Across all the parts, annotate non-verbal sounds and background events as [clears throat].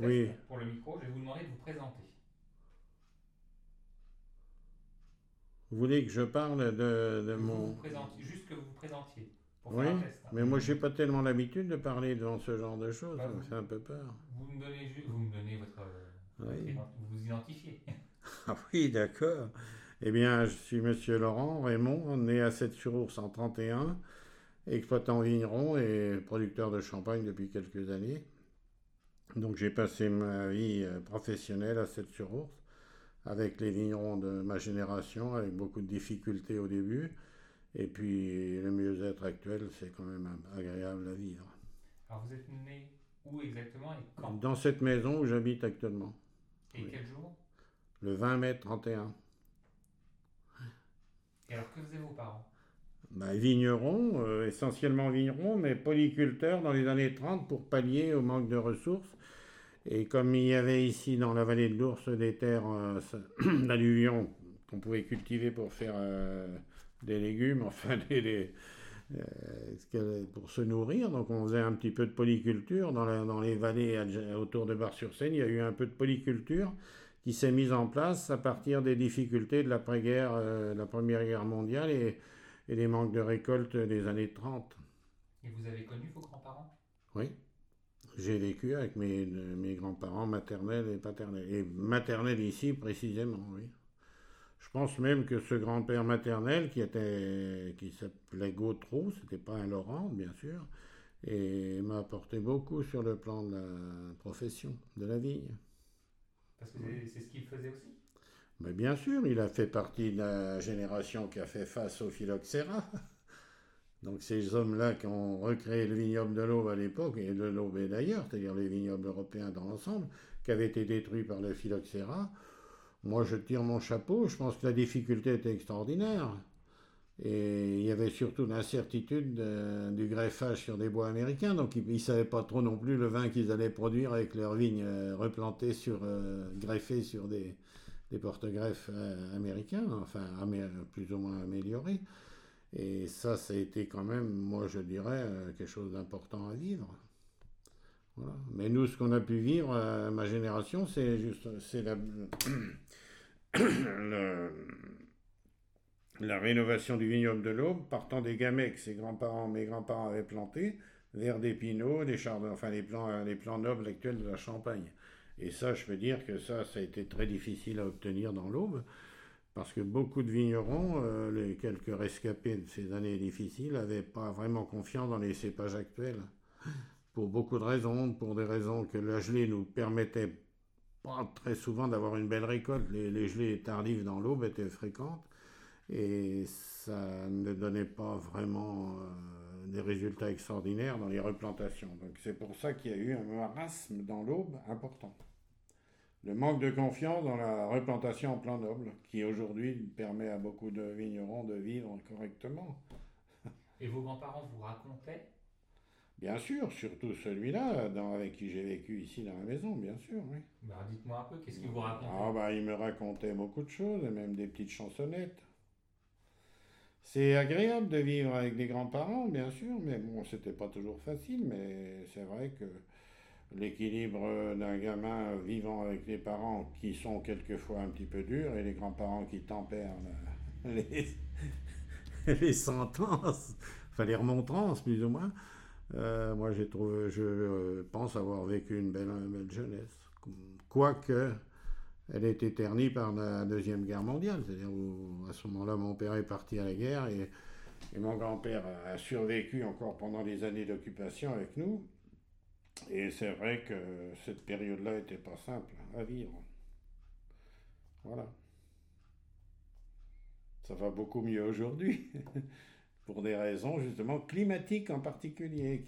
Oui. Pour le micro, je vais vous demander de vous présenter. Vous voulez que je parle de, de Que vous mon... vous juste que vous vous présentiez. Pour Oui, faire un test. hein. mais moi j'ai pas tellement l'habitude de parler devant ce genre de choses, Bah, ça me vous- fait un peu peur. Vous me donnez, ju- vous me donnez votre, euh, votre Oui. vous vous identifiez. Ah oui, d'accord. Eh bien, je suis Monsieur Laurent Raymond, né à Sept-sur-Ours en 31, exploitant vigneron et producteur de champagne depuis quelques années. Donc j'ai passé ma vie euh, professionnelle à Sept-sur-Ours avec les vignerons de ma génération, avec beaucoup de difficultés au début. Et puis le mieux-être actuel, c'est quand même agréable à vivre. Alors vous êtes né où exactement et quand? Dans cette maison où j'habite actuellement, Et oui. quel jour? Le 20 mai 31. Et alors que faisaient vos parents? Bah, vigneron, euh, essentiellement vigneron, mais polyculteur dans les années 30 pour pallier au manque de ressources. Et comme il y avait ici dans la vallée de l'Ours des terres euh, [clears throat] d'alluvion qu'on pouvait cultiver pour faire euh, des légumes, [laughs] enfin des, des, euh, pour se nourrir, donc on faisait un petit peu de polyculture dans, la- dans les vallées autour de Bar-sur-Seine. Il y a eu un peu de polyculture qui s'est mise en place à partir des difficultés de l'après-guerre, euh, la Première Guerre mondiale et, et des manques de récolte des années 30. Et vous avez connu vos grands-parents? Oui. J'ai vécu avec mes, mes grands-parents maternels et paternels. Et maternels ici précisément, oui. Je pense même que ce grand-père maternel qui était qui s'appelait Gautreau, c'était pas un Laurent, bien sûr, et m'a apporté beaucoup sur le plan de la profession, de la vigne. Parce que c'est- ce qu'ils faisaient aussi Mais bien sûr, il a fait partie de la génération qui a fait face au phylloxéra. Donc ces hommes-là qui ont recréé le vignoble de l'Aube à l'époque, et de l'Aube et d'ailleurs, c'est-à-dire les vignobles européens dans l'ensemble, qui avaient été détruits par le phylloxéra, moi je tire mon chapeau, je pense que la difficulté était extraordinaire. Et il y avait surtout l'incertitude du greffage sur des bois américains, donc ils ne savaient pas trop non plus le vin qu'ils allaient produire avec leurs vignes euh, replantées sur, euh, greffées sur des, des porte-greffes euh, américains, enfin plus ou moins améliorés. Et ça, ça a été quand même, moi je dirais, euh, quelque chose d'important à vivre. Mais nous, ce qu'on a pu vivre, euh, ma génération, c'est juste, c'est la, [coughs] le- la rénovation du vignoble de l'Aube, partant des gamets que ses grands-parents, mes grands-parents avaient plantés, vers des pinots, des chardons, enfin les plants, euh, les plants nobles actuels de la Champagne. Et ça, je peux dire que ça, ça a été très difficile à obtenir dans l'Aube, parce que beaucoup de vignerons, euh, les quelques rescapés de ces années difficiles, n'avaient pas vraiment confiance dans les cépages actuels. Pour beaucoup de raisons, pour des raisons que la gelée nous permettait pas très souvent d'avoir une belle récolte. Les, gelées tardives dans l'Aube étaient fréquentes et ça ne donnait pas vraiment euh, des résultats extraordinaires dans les replantations. Donc c'est pour ça qu'il y a eu un marasme dans l'Aube important. Le manque de confiance dans la replantation en plan noble, qui aujourd'hui permet à beaucoup de vignerons de vivre correctement. [laughs] Et vos grands-parents vous racontaient? Bien sûr, surtout celui-là, avec qui j'ai vécu ici dans la maison, bien sûr, oui. bah, Dites-moi un peu, qu'est-ce qu'ils vous racontaient Ah bah il me racontait beaucoup de choses, et même des petites chansonnettes. C'est agréable de vivre avec des grands-parents, bien sûr, mais bon, c'était pas toujours facile, mais c'est vrai que l'équilibre d'un gamin vivant avec les parents qui sont quelquefois un petit peu durs et les grands-parents qui tempèrent [laughs] les, [laughs] les sentences, enfin les remontrances plus ou moins, euh, moi j'ai trouvé, je euh, pense avoir vécu une belle, belle jeunesse. Quoique, elle a été ternie par la Deuxième Guerre mondiale. C'est-à-dire à ce moment-là, mon père est parti à la guerre et, et mon grand-père a survécu encore pendant les années d'occupation avec nous. Et c'est vrai que cette période-là n'était pas simple à vivre. Voilà. Ça va beaucoup mieux aujourd'hui, [laughs] pour des raisons justement climatiques en particulier.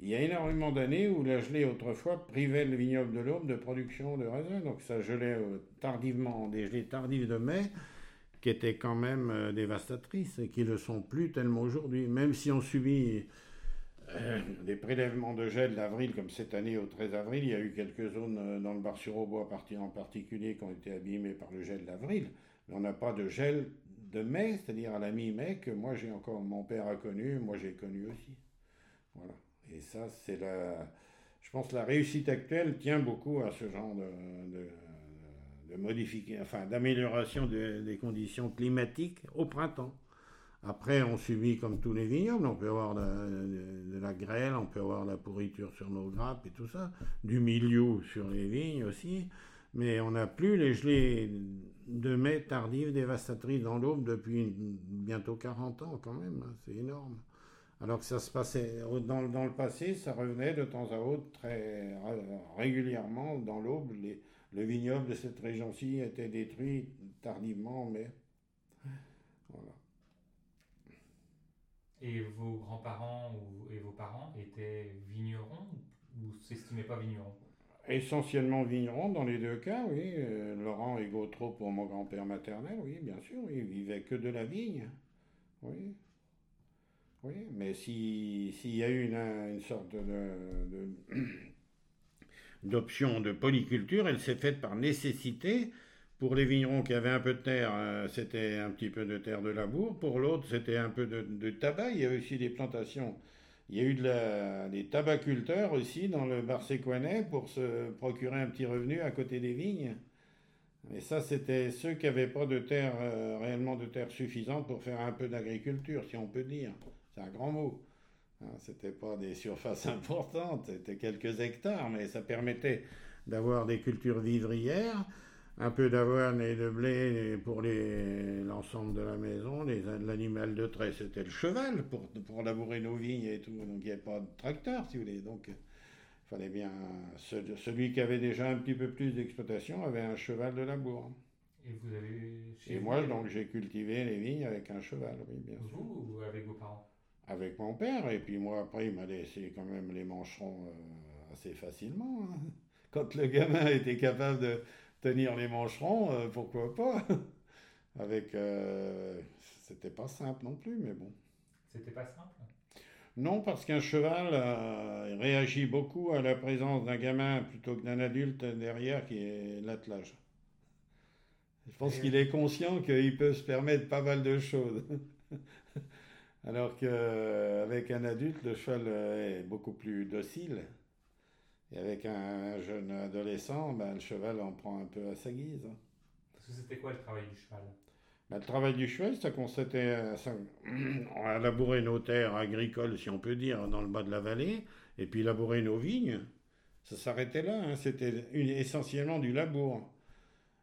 Il y a énormément d'années où la gelée autrefois privait le vignoble de l'Aube de production de raisin, donc ça gelait euh, tardivement, des gelées tardives de mai, qui étaient quand même euh, dévastatrices et qui ne le sont plus tellement aujourd'hui. Même si on subit des prélèvements de gel d'avril, comme cette année au 13 avril, il y a eu quelques zones euh, dans le Bar-sur-Aubois en particulier qui ont été abîmées par le gel d'avril, mais on n'a pas de gel de mai, c'est-à-dire à la mi-mai, que moi j'ai encore, mon père a connu, moi j'ai connu aussi. Voilà. Et ça, c'est la, je pense que la réussite actuelle tient beaucoup à ce genre de modification, enfin d'amélioration des conditions climatiques au printemps. Après, on subit comme tous les vignobles, on peut avoir de, la grêle, on peut avoir de la pourriture sur nos grappes et tout ça, du milieu sur les vignes aussi, mais on n'a plus les gelées de mai tardives dévastatrices dans l'aube depuis bientôt 40 ans quand même, hein, c'est énorme. Alors que ça se passait dans, le passé, ça revenait de temps à autre très régulièrement dans l'aube. Le vignoble de cette région-ci était détruit tardivement, mais Et vos grands-parents et vos parents étaient vignerons ou s'estimaient pas vignerons? Essentiellement vignerons dans les deux cas, oui. Euh, Laurent et Gautreau pour mon grand-père maternel, oui, bien sûr. Oui. Ils vivaient que de la vigne. Oui. Oui, mais s'il y a eu une, une sorte de, [clears throat] d'option de, polyculture, elle s'est faite par nécessité. Pour les vignerons qui avaient un peu de terre, euh, c'était un petit peu de terre de labour. Pour l'autre, c'était un peu de, tabac. Il y a aussi des plantations. Il y a eu des tabaculteurs aussi dans le Barsécoinet pour se procurer un petit revenu à côté des vignes. Et ça, c'était ceux qui n'avaient pas de terre, euh, réellement de terre suffisante pour faire un peu d'agriculture, si on peut dire. C'est un grand mot. Hein, c'était pas des surfaces [laughs] importantes, c'était quelques hectares, mais ça permettait d'avoir des cultures vivrières, un peu d'avoine et de blé pour l'ensemble de la maison. L'animal de trait, c'était le cheval pour, pour labourer nos vignes et tout. Donc il n'y avait pas de tracteur, si vous voulez. Donc il fallait bien. Celui qui avait déjà un petit peu plus d'exploitation avait un cheval de labour. Et vous avez. Et moi, donc j'ai cultivé les vignes avec un cheval, oui, bien sûr. Vous ou avec vos parents? Avec mon père. Et puis moi, après, il m'a laissé quand même les mancherons euh, assez facilement. Hein. Quand le gamin était capable de tenir les mancherons, euh, pourquoi pas? [laughs] Avec, euh, c'était pas simple non plus, mais bon. C'était pas simple? Non, parce qu'un cheval réagit beaucoup à la présence d'un gamin plutôt que d'un adulte derrière qui est l'attelage. Je pense qu'il est conscient qu'il peut se permettre pas mal de choses. [laughs] Alors qu'avec un adulte, le cheval est beaucoup plus docile. Et avec un jeune adolescent, ben, le cheval en prend un peu à sa guise. Parce que c'était quoi le travail du cheval? Ben, Le travail du cheval, ça consistait à, labourer nos terres agricoles, si on peut dire, dans le bas de la vallée, et puis labourer nos vignes. Ça s'arrêtait là, hein. c'était essentiellement du labour.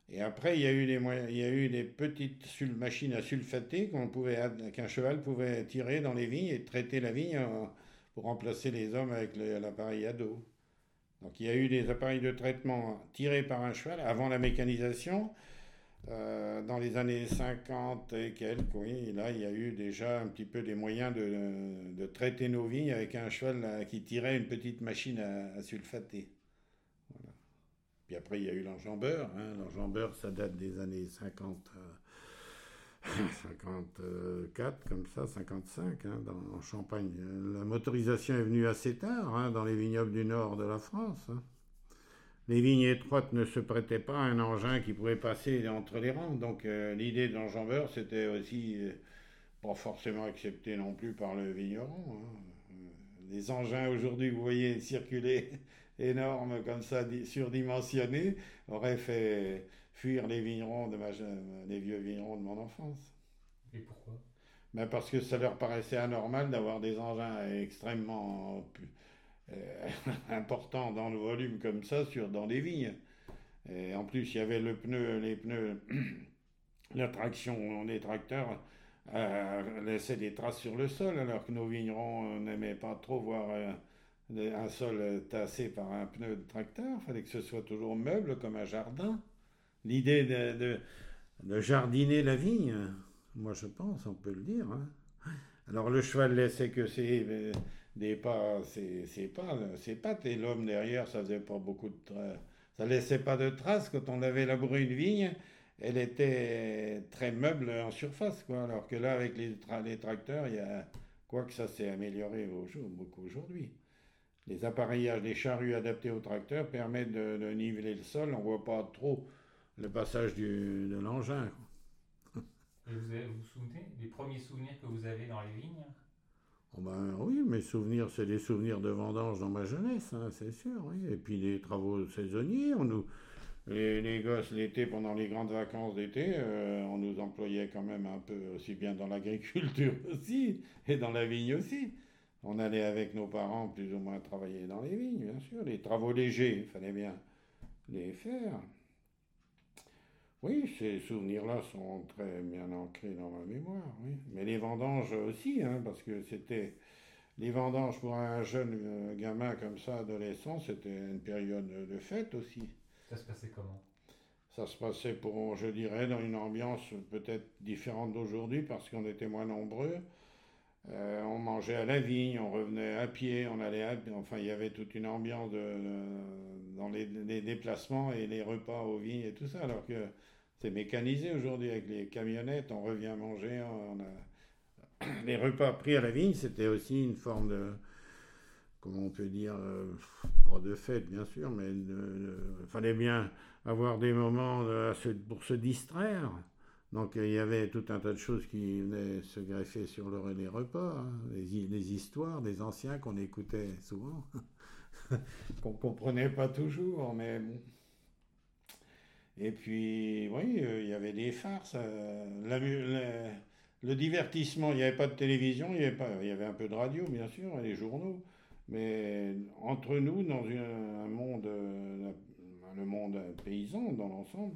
Et après, il y a eu des, il y a eu des petites machines à sulfater qu'on pouvait, qu'un cheval pouvait tirer dans les vignes et traiter la vigne euh, pour remplacer les hommes avec l'appareil à dos. Donc il y a eu des appareils de traitement tirés par un cheval avant la mécanisation. Euh, dans les années 50 et quelques, oui, là il y a eu déjà un petit peu des moyens de, de traiter nos vignes avec un cheval qui tirait une petite machine à, à sulfater. Puis après, il y a eu l'enjambeur. Hein. L'enjambeur, ça date des années 50, 54, comme ça, 55, hein, dans, en Champagne. La motorisation est venue assez tard, hein, dans les vignobles du nord de la France. Hein. Les vignes étroites ne se prêtaient pas à un engin qui pouvait passer entre les rangs. Donc euh, l'idée de l'enjambeur, c'était aussi euh, pas forcément accepté non plus par le vigneron. Euh, les engins aujourd'hui, vous voyez circuler [laughs] énorme comme ça, surdimensionné, aurait fait fuir les vignerons de ma, les vieux vignerons de mon enfance. Et pourquoi? Ben Parce que ça leur paraissait anormal d'avoir des engins extrêmement euh, [laughs] importants dans le volume comme ça sur, dans les vignes. Et en plus, il y avait le pneu, les pneus, [clears throat] la traction des tracteurs euh, laissait des traces sur le sol, alors que nos vignerons n'aimaient pas trop voir... Euh, un sol tassé par un pneu de tracteur, il fallait que ce soit toujours meuble comme un jardin. L'idée de, de, jardiner la vigne, moi je pense, on peut le dire. Hein. Alors le cheval laissait que ses euh, des pas, ses, pas, ses pattes, et l'homme derrière, ça faisait pas beaucoup de ça laissait pas de traces quand on avait labouré une vigne. Elle était très meuble en surface, quoi. Alors que là, avec les, tracteurs, il y a quoi que ça s'est amélioré beaucoup aujourd'hui. Les appareillages des charrues adaptés au tracteur permettent de, niveler le sol. On voit pas trop le passage du, de l'engin. Et vous, vous vous souvenez des premiers souvenirs que vous avez dans les vignes? Oh ben oui, mes souvenirs, c'est des souvenirs de vendanges dans ma jeunesse, hein, c'est sûr. Oui. Et puis les travaux saisonniers, on nous, les, les gosses l'été, pendant les grandes vacances d'été, euh, on nous employait quand même un peu aussi bien dans l'agriculture [laughs] aussi et dans la vigne aussi. On allait avec nos parents plus ou moins travailler dans les vignes, bien sûr. Les travaux légers, il fallait bien les faire. Oui, ces souvenirs-là sont très bien ancrés dans ma mémoire, oui. Mais les vendanges aussi, hein, parce que c'était... Les vendanges pour un jeune euh, gamin comme ça, adolescent, c'était une période de fête aussi. Ça se passait comment? Ça se passait pour, je dirais, dans une ambiance peut-être différente d'aujourd'hui parce qu'on était moins nombreux. Euh, on mangeait à la vigne, on revenait à pied, on allait à... Enfin, il y avait toute une ambiance dans les, déplacements et les repas aux vignes et tout ça, alors que c'est mécanisé aujourd'hui avec les camionnettes, on revient manger, on a... [clears throat] Les repas pris à la vigne, c'était aussi une forme de... Comment on peut dire... euh, pas de fête, bien sûr, mais il fallait bien avoir des moments se- pour se distraire. Donc il y avait tout un tas de choses qui venaient se greffer sur le, repas, hein, les, hi- les histoires des anciens qu'on écoutait souvent, [laughs] qu'on comprenait pas toujours, mais bon. Et puis, oui, euh, il y avait des farces. euh, le divertissement, il n'y avait pas de télévision, il y avait pas, il y avait un peu de radio, bien sûr, et les journaux. Mais entre nous, dans un monde, euh, le monde paysan dans l'ensemble,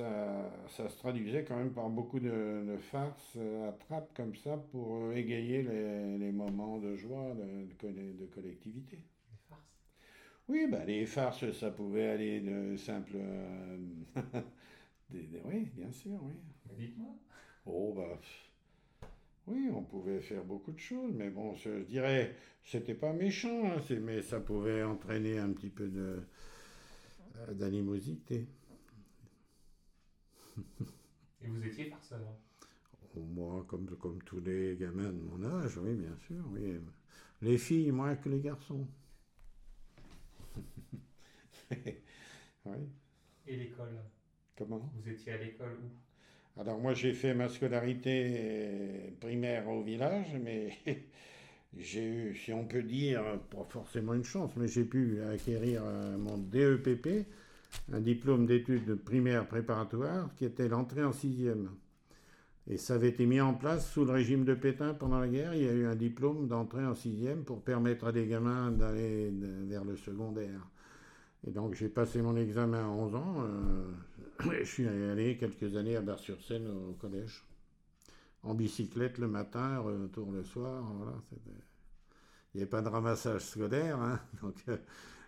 ça, ça se traduisait quand même par beaucoup de, de farces euh, à trappe comme ça pour euh, égayer les, les moments de joie, de, de colle- de collectivité. Les farces Oui, bah, les farces, ça pouvait aller de simples... euh, [laughs] des- des- oui, bien sûr, oui. Mais dites-moi. Oh, bah... Oui, on pouvait faire beaucoup de choses, mais bon, je dirais, c'était pas méchant, hein, mais ça pouvait entraîner un petit peu de euh, d'animosité. Et vous étiez farceur Moi, comme, comme tous les gamins de mon âge, oui, bien sûr, oui. Les filles, moins que les garçons. [laughs] Oui, Et l'école? Comment? Vous étiez à l'école où? Alors moi, j'ai fait ma scolarité primaire au village, mais [laughs] j'ai eu, si on peut dire, pas forcément une chance, mais j'ai pu acquérir euh, mon DEPP, un diplôme d'études primaires préparatoires, qui était l'entrée en sixième. Et ça avait été mis en place sous le régime de Pétain pendant la guerre. Il y a eu un diplôme d'entrée en sixième pour permettre à des gamins d'aller vers le secondaire. Et donc j'ai passé mon examen à 11 ans. euh, je suis allé quelques années à Bar-sur-Seine au collège. En bicyclette le matin, retour le soir. Voilà, il n'y avait pas de ramassage scolaire. hein. [laughs] donc euh,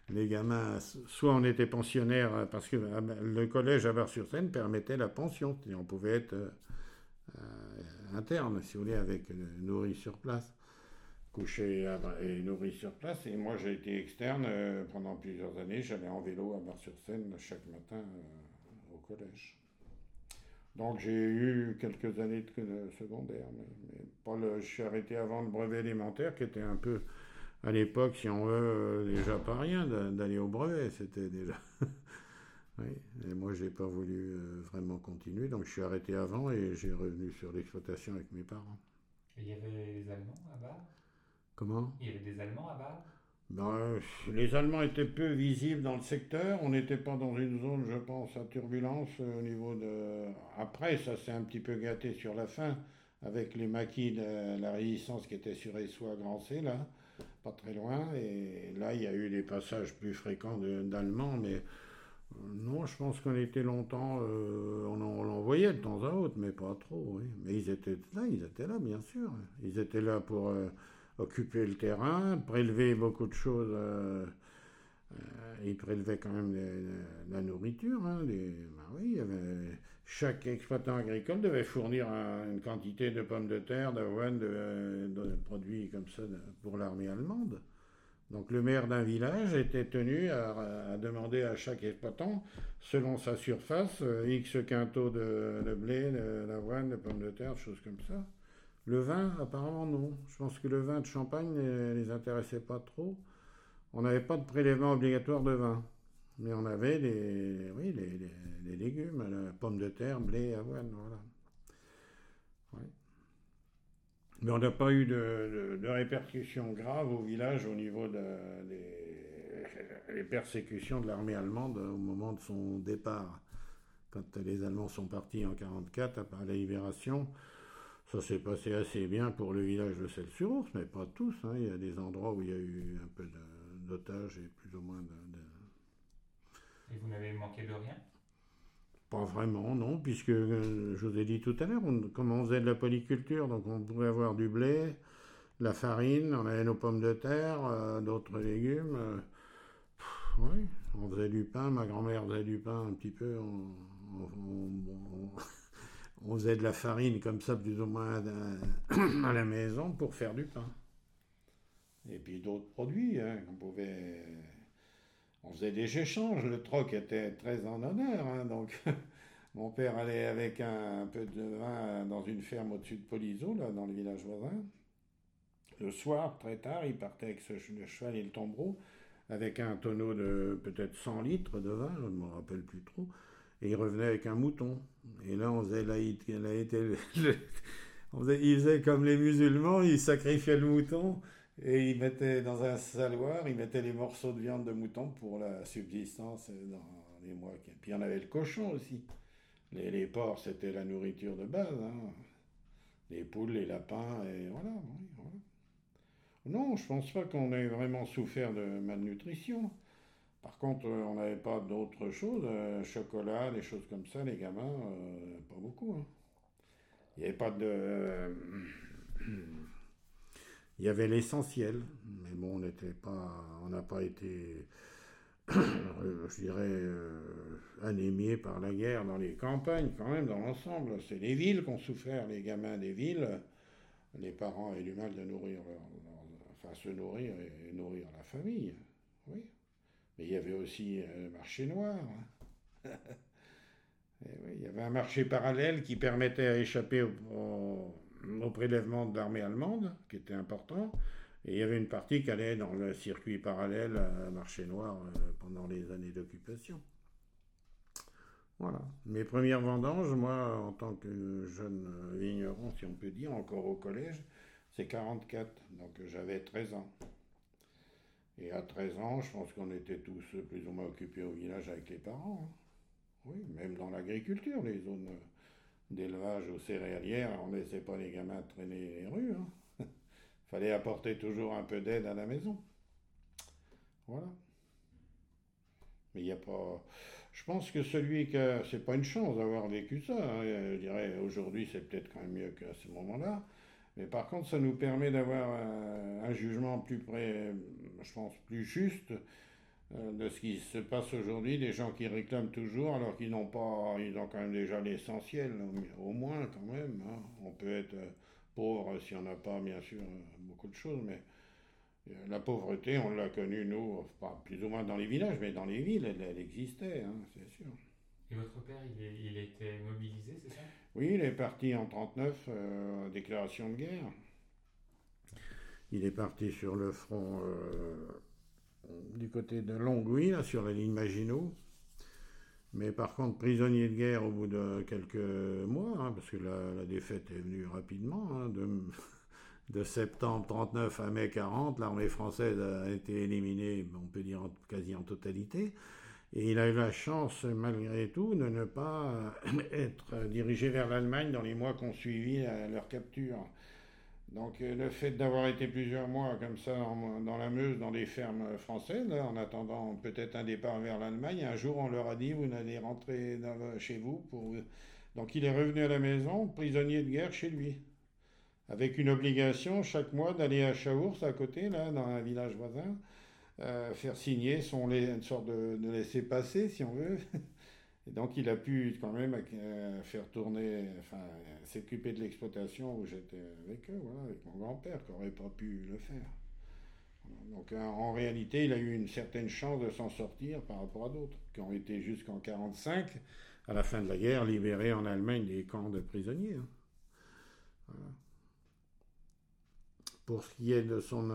les gamins, soit on était pensionnaire, euh, parce que euh, le collège à Bar-sur-Seine permettait la pension. On pouvait être euh, interne, si vous voulez, avec nourri sur place couché et nourri sur place. Et moi, j'ai été externe pendant plusieurs années. J'allais en vélo à Bar-sur-Seine chaque matin au collège. Donc, j'ai eu quelques années de, secondaire, mais, mais pas le, je suis arrêté avant le brevet élémentaire, qui était un peu, à l'époque, si on veut, euh, déjà pas rien d'a- d'aller au brevet. C'était déjà. [laughs] Oui, et moi, j'ai pas voulu euh, vraiment continuer, donc je suis arrêté avant et j'ai revenu sur l'exploitation avec mes parents. Et il y avait les Allemands à Bar Comment? Il y avait des Allemands à Bar Ben, euh, les Allemands étaient peu visibles dans le secteur. On n'était pas dans une zone, je pense, à turbulence euh, au niveau de. Après, ça s'est un petit peu gâté sur la fin avec les maquis de la résistance qui était sur Essois Grand C, là, pas très loin. Et là, il y a eu des passages plus fréquents de- d'Allemands, mais euh, non, je pense qu'on était longtemps. euh, on en, on en voyait de temps à autre, mais pas trop. Mais ils étaient là, ils étaient là, bien sûr. Ils étaient là pour. euh, occuper le terrain, prélever beaucoup de choses. ils prélevaient quand même des- la nourriture. hein, ben oui, chaque exploitant agricole devait fournir un- une quantité de pommes de terre, d'avoine, de, de produits comme ça pour l'armée allemande. Donc le maire d'un village était tenu à, demander à chaque exploitant, selon sa surface, euh, X quintaux de, blé, d'avoine, de pommes de terre, choses comme ça. Le vin, apparemment, non. Je pense que le vin de Champagne ne les intéressait pas trop. On n'avait pas de prélèvement obligatoire de vin. Mais on avait les, oui, les, légumes, la pomme de terre, blé, avoine, voilà. Mais on n'a pas eu de, répercussions graves au village au niveau des persécutions de l'armée allemande au moment de son départ. Quand les Allemands sont partis en 1944, après la libération, ça s'est passé assez bien pour le village de Celle-sur-Ours, mais pas tous. Hein. Il y a des endroits où il y a eu un peu d'otages et plus ou moins de, Et vous n'avez manqué de rien? Pas vraiment, non, puisque euh, je vous ai dit tout à l'heure, comme on faisait de la polyculture, donc on pouvait avoir du blé, la farine, on avait nos pommes de terre, euh, d'autres légumes. Euh, oui, on faisait du pain, ma grand-mère faisait du pain un petit peu. on, on faisait de la farine comme ça, plus ou moins [coughs] à la maison pour faire du pain. Et puis d'autres produits hein, qu'on pouvait. On faisait des échanges. Le troc était très en honneur. Hein, donc, [laughs] mon père allait avec un, peu de vin dans une ferme au-dessus de Polizo, là, dans le village voisin. Le soir, très tard, il partait avec le cheval et le tombereau, avec un tonneau de peut-être 100 litres de vin, je ne me rappelle plus trop. Et il revenait avec un mouton. Et là, on faisait, là, [laughs] il, faisait, comme les musulmans, il sacrifiait le mouton et il mettait dans un saloir, il mettait les morceaux de viande de mouton pour la subsistance dans les mois. Puis on avait le cochon aussi. Les, porcs, c'était la nourriture de base. Hein. Les poules, les lapins, et voilà, voilà. Non, je pense pas qu'on ait vraiment souffert de malnutrition. Par contre, euh, on n'avait pas d'autres choses, euh, chocolat, des choses comme ça, les gamins, euh, pas beaucoup. Hein. Il n'y avait pas de. [clears throat] Il y avait l'essentiel, mais bon, on n'était pas, on n'a pas été, [clears throat] je dirais, anémiés par la guerre dans les campagnes, quand même, dans l'ensemble. C'est les villes qu'on souffert, les gamins des villes. Les parents avaient du mal de nourrir, enfin, se nourrir et nourrir la famille. Oui. Mais il y avait aussi euh, le marché noir. [laughs] Eh il y avait un marché parallèle qui permettait à échapper au, prélèvement de l'armée allemande, qui était important. Et il y avait une partie qui allait dans le circuit parallèle à marché noir euh, pendant les années d'occupation. Voilà. Mes premières vendanges, moi, en tant que jeune vigneron, si on peut dire, encore au collège, c'est 44. Donc j'avais 13 ans. Et à 13 ans, je pense qu'on était tous plus ou moins occupés au village avec les parents. Hein. Oui, même dans l'agriculture, les zones d'élevage ou céréalières, on ne laissait pas les gamins traîner les rues. Hein. [laughs] fallait apporter toujours un peu d'aide à la maison. Voilà. Mais il n'y a pas. Je pense que celui qui a. C'est pas une chance d'avoir vécu ça. Hein. Je dirais aujourd'hui, c'est peut-être quand même mieux qu'à ce moment-là. Mais par contre, ça nous permet d'avoir un, jugement plus près, je pense, plus juste euh, de ce qui se passe aujourd'hui, des gens qui réclament toujours alors qu'ils n'ont pas, ils ont quand même déjà l'essentiel, au moins quand même. Hein. On peut être pauvre si on n'a pas, bien sûr, beaucoup de choses, mais euh, la pauvreté, on l'a connue, nous, pas plus ou moins dans les villages, mais dans les villes, elle, existait, hein, c'est sûr. Et votre père, il, il était mobilisé, c'est ça? Oui, il est parti en 1939, euh, déclaration de guerre. Il est parti sur le front euh, du côté de Longwy, sur la ligne Maginot. Mais par contre, prisonnier de guerre au bout de quelques mois, hein, parce que la, défaite est venue rapidement, hein, de, [laughs] septembre 39 à mai 40, l'armée française a été éliminée, on peut dire quasi en totalité. Et il a eu la chance, malgré tout, de ne pas [coughs] être dirigé vers l'Allemagne dans les mois qu'on suivi leur capture. Donc euh, le fait d'avoir été plusieurs mois comme ça dans la Meuse, dans des fermes françaises, en attendant peut-être un départ vers l'Allemagne, un jour on leur a dit vous n'allez rentrer chez vous. Donc il est revenu à la maison, prisonnier de guerre chez lui, avec une obligation chaque mois d'aller à Chaours à côté, là, dans un village voisin, euh, faire signer son, une sorte de, de laisser-passer, si on veut. [laughs] Et donc il a pu quand même euh, faire tourner, enfin s'occuper de l'exploitation où j'étais avec eux, voilà, avec mon grand-père qui n'aurait pas pu le faire. Donc euh, en réalité, il a eu une certaine chance de s'en sortir par rapport à d'autres qui ont été jusqu'en 1945, à la fin de la guerre, libérés en Allemagne des camps de prisonniers. Hein. Pour ce qui est de son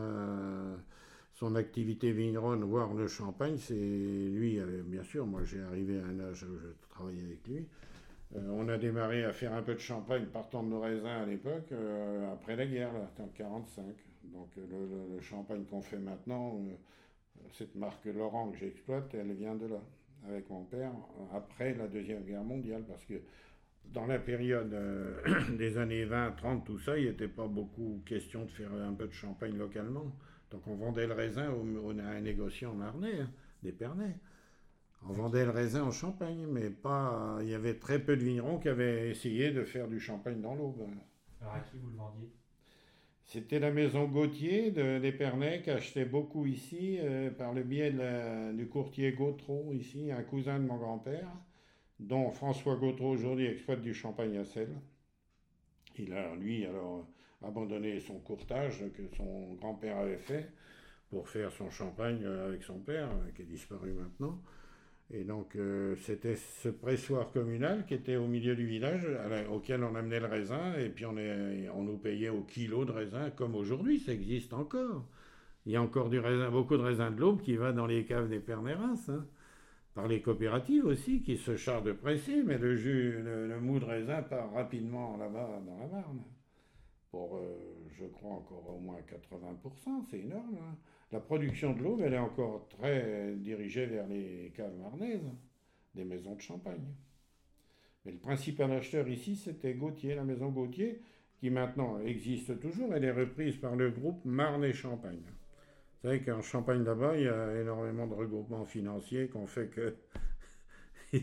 son activité vigneronne, voire le champagne, c'est lui, euh, bien sûr, moi j'ai arrivé à un âge où je travaillais avec lui, on a démarré à faire un peu de champagne partant de nos raisins à l'époque, après la guerre, là, en 1945. Donc le, champagne qu'on fait maintenant, cette marque Laurent que j'exploite, elle vient de là, avec mon père, après la Deuxième Guerre mondiale, parce que dans la période [coughs] des années 20, 30, tout ça, il n'était pas beaucoup question de faire un peu de champagne localement. Donc on vendait le raisin au, à un négociant marnais, hein, des Pernets. On vendait le raisin en Champagne, mais pas. Il y avait très peu de vignerons qui avaient essayé de faire du champagne dans l'eau. Alors à qui vous le vendiez? C'était la maison Gauthier de, des Pernets qui achetait beaucoup ici euh, par le biais du courtier Gautreau, ici, un cousin de mon grand-père, dont François Gautreau aujourd'hui exploite du champagne à sel. Il a, lui, alors abandonné son courtage que son grand-père avait fait pour faire son champagne avec son père, qui est disparu maintenant. Et donc, euh, c'était ce pressoir communal qui était au milieu du village, auquel on amenait le raisin, et puis on, on nous payait au kilo de raisin, comme aujourd'hui, ça existe encore. Il y a encore du raisin, beaucoup de raisin de l'aube qui va dans les caves des Pères hein, par les coopératives aussi, qui se chargent de presser, mais le jus, le mou de raisin part rapidement là-bas dans la Marne pour, euh, je crois, encore au moins 80%, c'est énorme. Hein. La production de l'eau, elle est encore très dirigée vers les caves marnaises, des maisons de champagne. Mais le principal acheteur ici, c'était Gauthier, la maison Gauthier, qui maintenant existe toujours. Elle est reprise par le groupe Marne et Champagne. Vous savez qu'en Champagne là-bas, il y a énormément de regroupements financiers qui ont fait que [laughs]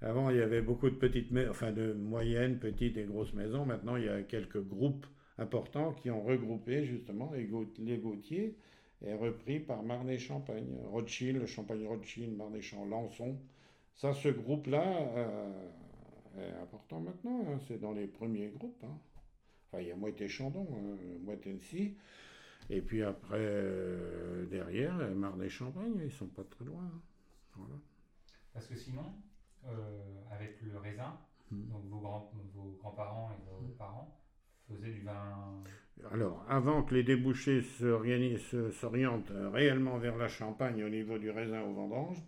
Avant, il y avait beaucoup de petites, enfin de moyennes, petites et grosses maisons. Maintenant, il y a quelques groupes importants qui ont regroupé justement les, Gautier et repris par Marnay Champagne, Rothschild, le Champagne Rothschild, Marnay Champagne, Lançon. Ça, ce groupe-là euh, est important maintenant. Hein. C'est dans les premiers groupes. Hein. Enfin, il y a Moët Chandon, hein, Moët Et puis après, euh, derrière, Marnay Champagne, ils sont pas très loin. Hein. Voilà. Parce que sinon, avec le raisin. Hmm. Donc vos, grands, vos grands-parents et vos hmm. parents faisaient du vin. Alors, avant que les débouchés s'orientent réellement vers la Champagne au niveau du raisin au vendange,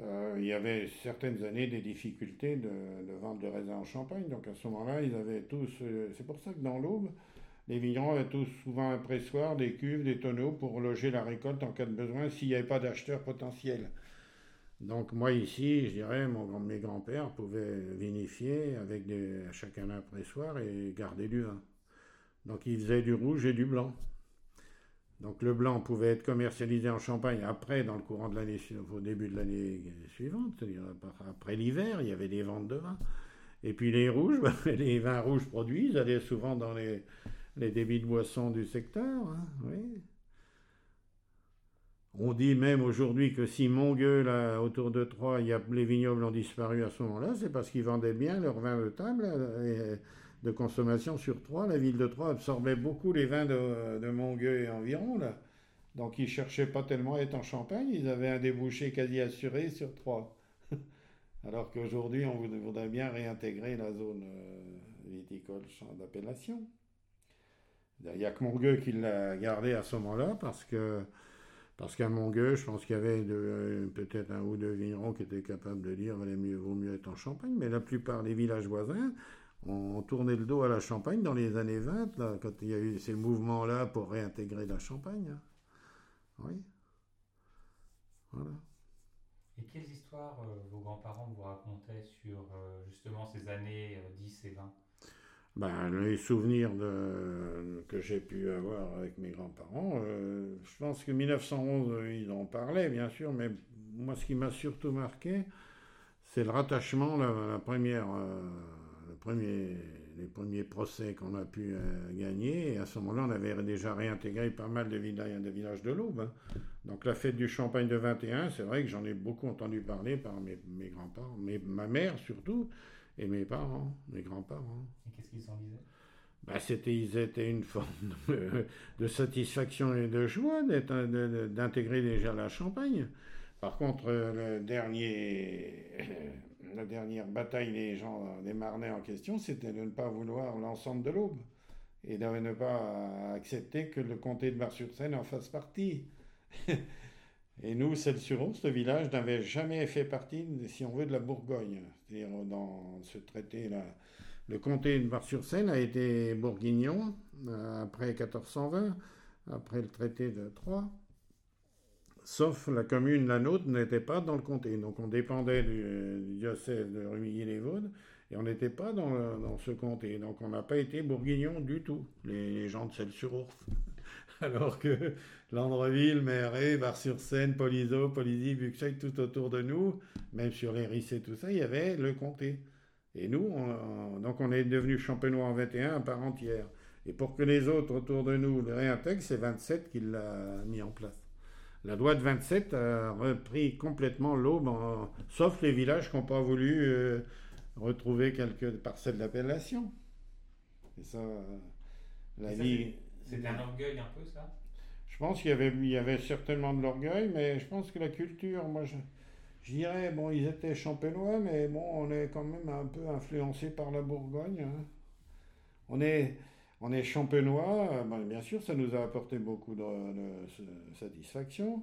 euh, il y avait certaines années des difficultés de, de vente de raisin en Champagne. Donc à ce moment-là, ils avaient tous. Euh, c'est pour ça que dans l'Aube, les vignerons avaient tous souvent un pressoir, des cuves, des tonneaux pour loger la récolte en cas de besoin s'il n'y avait pas d'acheteurs potentiels. Donc moi ici, je dirais, mes grands-pères pouvaient vinifier avec des, chacun un pressoir et garder du vin. Donc ils faisaient du rouge et du blanc. Donc le blanc pouvait être commercialisé en Champagne après, dans le courant de l'année, au début de l'année suivante, c'est-à-dire après l'hiver, il y avait des ventes de vin. Et puis les rouges, [laughs] les vins rouges produits, ils allaient souvent dans les, les débits de boissons du secteur. Hein, oui. On dit même aujourd'hui que si Mongueux, autour de Troyes, y a, les vignobles ont disparu à ce moment-là, c'est parce qu'ils vendaient bien leurs vins de table et de consommation sur Troyes. La ville de Troyes absorbait beaucoup les vins de, de et environ. Là. Donc ils cherchaient pas tellement à être en Champagne, ils avaient un débouché quasi assuré sur Troyes. [laughs] Alors qu'aujourd'hui, on voudrait bien réintégrer la zone euh, viticole d'appellation. Il n'y a que Mongueux qui l'a gardé à ce moment-là parce que parce qu'à Mongueux, je pense qu'il y avait euh, peut-être un ou deux vignerons qui étaient capables de dire qu'il mieux, vaut mieux être en Champagne, mais la plupart des villages voisins ont tourné le dos à la Champagne dans les années 20, là, quand il y a eu ces mouvements-là pour réintégrer la Champagne. Hein. Oui. Voilà. Et quelles histoires euh, vos grands-parents vous racontaient sur euh, justement ces années 10 et 20 ben, les souvenirs que j'ai pu avoir avec mes grands-parents, euh, je pense que 1911, ils en parlaient, bien sûr, mais moi, ce qui m'a surtout marqué, c'est le rattachement, la, première, euh, les premiers procès qu'on a pu euh, gagner. Et à ce moment-là, on avait déjà réintégré pas mal de villages de, l'Aube. Hein. Donc la fête du Champagne de 21, c'est vrai que j'en ai beaucoup entendu parler par mes, grands-parents, ma mère surtout et mes parents, mes grands-parents. Et qu'est-ce qu'ils en disaient? Bah, c'était, ils étaient une forme de, satisfaction et de joie d'intégrer déjà la Champagne. Par contre, le dernier, la dernière bataille des gens, des Marnais en question, c'était de ne pas vouloir l'ensemble de l'Aube et de ne pas accepter que le comté de Bar-sur-Seine en fasse partie. Et nous, Celle-sur-Ours, le village n'avait jamais fait partie, si on veut, de la Bourgogne. C'est-à-dire, dans ce traité-là, le comté de Bar-sur-Seine a été bourguignon euh, après 1420, après le traité de Troyes. Sauf la commune, la nôtre, n'était pas dans le comté. Donc on dépendait du, diocèse de Rumilly-les-Vaudes et on n'était pas dans, ce comté. Donc on n'a pas été bourguignon du tout, les, gens de Celle-sur-Ours. [laughs] Alors que Landreville, Méret, Bar-sur-Seine, Polizo, Polizy, Buxeuil, tout autour de nous, même sur les risses et tout ça, il y avait le comté. Et nous, on, donc on est devenu champenois en 21 à part entière. Et pour que les autres autour de nous le réintègrent, c'est 27 qui l'a mis en place. La loi de 27 a repris complètement l'aube, sauf les villages qui n'ont pas voulu euh, retrouver quelques parcelles d'appellation. Et ça, la vie. C'était un orgueil un peu, ça? Je pense qu'il y avait, y avait certainement de l'orgueil, mais je pense que la culture, moi, je, dirais, bon, ils étaient champenois, mais bon, on est quand même un peu influencé par la Bourgogne. Hein. On est, on est champenois, bien sûr, ça nous a apporté beaucoup de, satisfaction.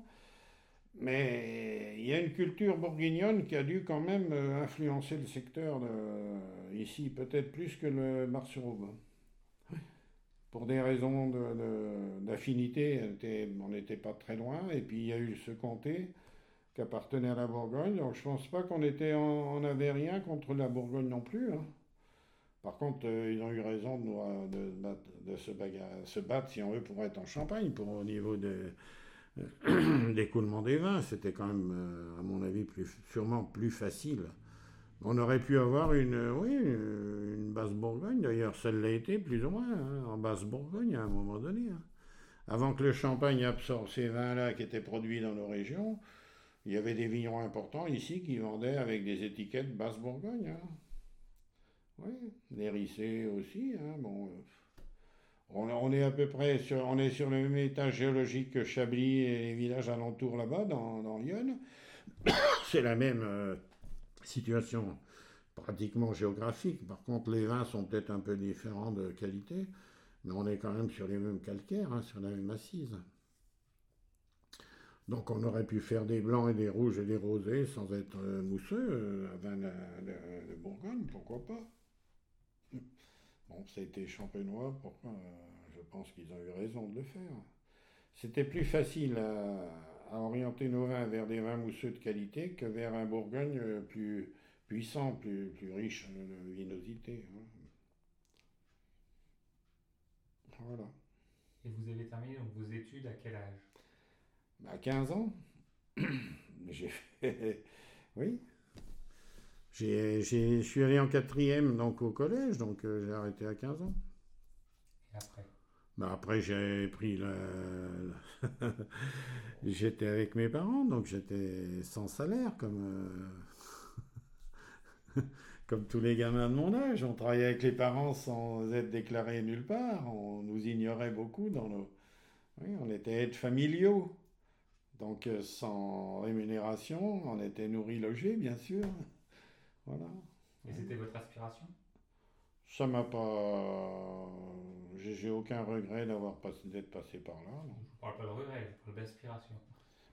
Mais il y a une culture bourguignonne qui a dû quand même euh, influencer le secteur ici, peut-être plus que le Mar-sur-Aube. Pour des raisons d'affinité, on n'était pas très loin. Et puis il y a eu ce comté qui appartenait à la Bourgogne. Donc je ne pense pas qu'on était en, avait rien contre la Bourgogne non plus. Hein. Par contre, euh, ils ont eu raison de, euh, de, se, battre, si on veut, pour être en Champagne, pour au niveau d'écoulement [clears throat] des vins. C'était quand même, euh, à mon avis, sûrement plus facile. On aurait pu avoir une, oui, une, basse Bourgogne, d'ailleurs, celle l'a été plus ou moins, hein, en basse Bourgogne à un moment donné. Hein. Avant que le Champagne absorbe ces vins-là qui étaient produits dans nos régions, il y avait des vignerons importants ici qui vendaient avec des étiquettes basse Bourgogne. Hein. Oui, les rissés aussi. Euh, on, est à peu près sur, le même état géologique que Chablis et les villages alentours là-bas, dans, dans Lyon. [coughs] C'est la même euh, situation pratiquement géographique. Par contre, les vins sont peut-être un peu différents de qualité, mais on est quand même sur les mêmes calcaires, hein, sur la même assise. Donc on aurait pu faire des blancs et des rouges et des rosés sans être euh, mousseux euh, à vin de, Bourgogne, pourquoi pas? [laughs] Bon, c'était champenois, pourquoi Je pense qu'ils ont eu raison de le faire. C'était plus facile à, orienter nos vins vers des vins mousseux de qualité que vers un Bourgogne plus puissant, plus, plus riche de vinosité. Hein. Voilà. Et vous avez terminé vos études à quel âge? À 15 ans. [coughs] J'ai fait. [laughs] Oui. Je suis allé en quatrième donc au collège, donc euh, j'ai arrêté à 15 ans. Et après? Bah après j'ai pris la... [laughs] j'étais avec mes parents, donc j'étais sans salaire comme euh, [laughs] comme tous les gamins de mon âge. On travaillait avec les parents sans être déclarés nulle part. On nous ignorait beaucoup dans nos. Oui, on était aides familiaux. Donc euh, sans rémunération, on était nourris, logés, bien sûr. Voilà. Et c'était votre aspiration? Ça m'a pas. J'ai aucun regret d'avoir d'être passé par là. Je parle pas de regret, je parle d'aspiration.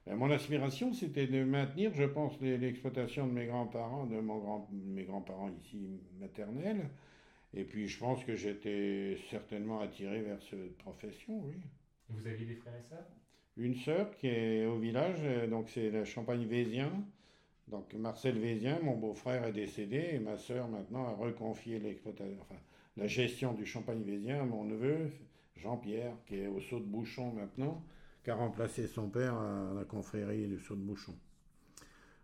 Ben, mon aspiration, c'était de maintenir, je pense, l'exploitation de mes grands-parents, de mon grand, mes grands-parents ici maternels. Et puis, je pense que j'étais certainement attiré vers cette profession, oui. Vous aviez des frères et sœurs? Une sœur qui est au village, donc c'est la Champagne-Vézien. Donc Marcel Vézien, mon beau-frère, est décédé et ma sœur maintenant a reconfié la gestion du Champagne Vézien à mon neveu Jean-Pierre, qui est au saut de Bouchon maintenant, qui a remplacé son père à la confrérie du saut de Bouchon.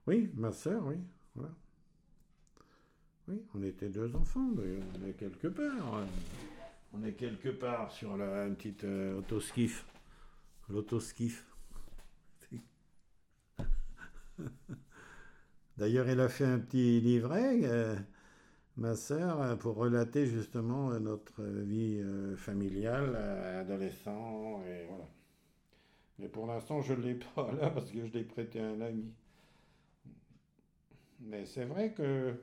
Oui, ma sœur, oui, voilà. Oui, on était deux enfants, mais on est quelque part. Hein. On est quelque part sur la petite euh, autoskif. L'autoskif. [laughs] D'ailleurs, elle a fait un petit livret, euh, ma sœur, euh, pour relater justement euh, notre vie familiale, adolescent, et voilà. Mais pour l'instant, je ne l'ai [laughs] pas là parce que je l'ai prêté à un ami. Mais c'est vrai que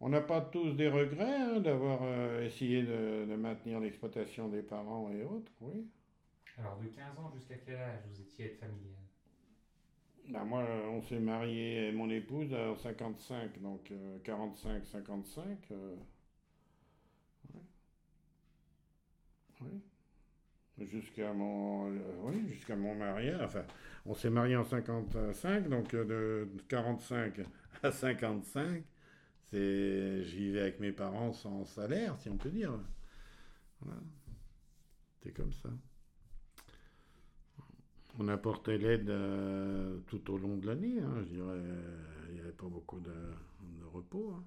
on n'a pas tous des regrets hein, d'avoir essayé de, maintenir l'exploitation des parents et autres, oui. Alors, de 15 ans jusqu'à quel âge vous étiez familial Ben moi, on s'est marié, mon épouse, en 55, donc 45, 55. oui. Jusqu'à mon, mariage. Enfin, on s'est marié en 55, donc euh, de 45 à 55, c'est, j'y vivais avec mes parents sans salaire, si on peut dire. Voilà. C'est comme ça. On apportait l'aide euh, tout au long de l'année, hein, je dirais. Il n'y avait pas beaucoup de, repos. Hein.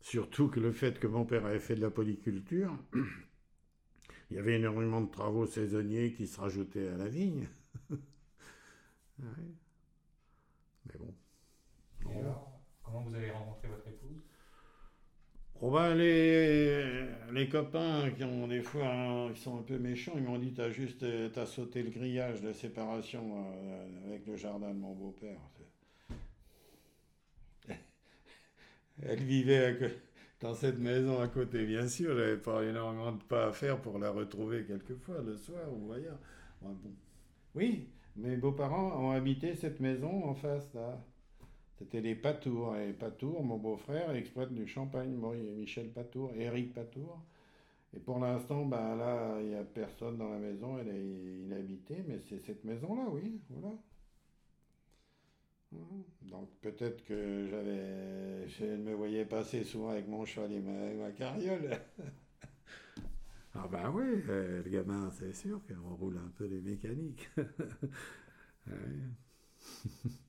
Surtout que le fait que mon père avait fait de la polyculture, [clears throat] il y avait énormément de travaux saisonniers qui se rajoutaient à la vigne. [laughs] Mais bon. Oh ben les, copains qui ont des fois qui sont un peu méchants, ils m'ont dit t'as juste t'as sauté le grillage de séparation euh, avec le jardin de mon beau-père. [laughs] Elle vivait dans cette maison à côté, bien sûr. J'avais pas énormément de pas à faire pour la retrouver quelquefois le soir ou ailleurs. Oui, mes beaux-parents ont habité cette maison en face là. C'était les Patour. Et Patour, mon beau-frère, exploite du champagne. Michel Patour, Éric Patour. Et pour l'instant, ben là, il n'y a personne dans la maison. Elle il est habité, mais c'est cette maison-là, oui. Voilà. Donc peut-être que j'avais, je me voyais passer souvent avec mon cheval et ma, carriole. [laughs] ah ben oui, euh, le gamin, c'est sûr qu'on roule un peu les mécaniques. [laughs] [laughs]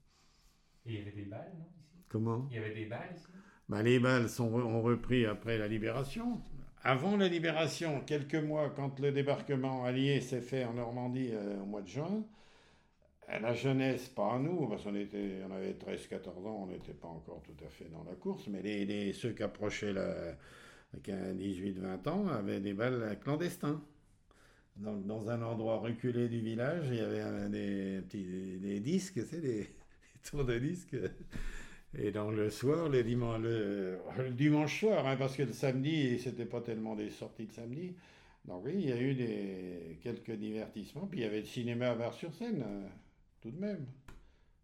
Et il y avait des balles, non ici? Comment? Il y avait des balles ici? Ben, Les balles sont, ont repris après la libération. Avant la libération, quelques mois, quand le débarquement allié s'est fait en Normandie euh, au mois de juin, la jeunesse, pas à nous, parce qu'on était, on avait 13-14 ans, on n'était pas encore tout à fait dans la course, mais les, ceux qui approchaient la, 18-20 ans avaient des balles clandestins. Dans un endroit reculé du village, il y avait des, petits, des, disques, c'est des, tours de disques. Et donc le soir, le dimanche, le, dimanche soir, hein, parce que le samedi, c'était pas tellement des sorties de samedi. Donc oui, il y a eu des, quelques divertissements. Puis il y avait le cinéma à Var-sur-Seine tout de même.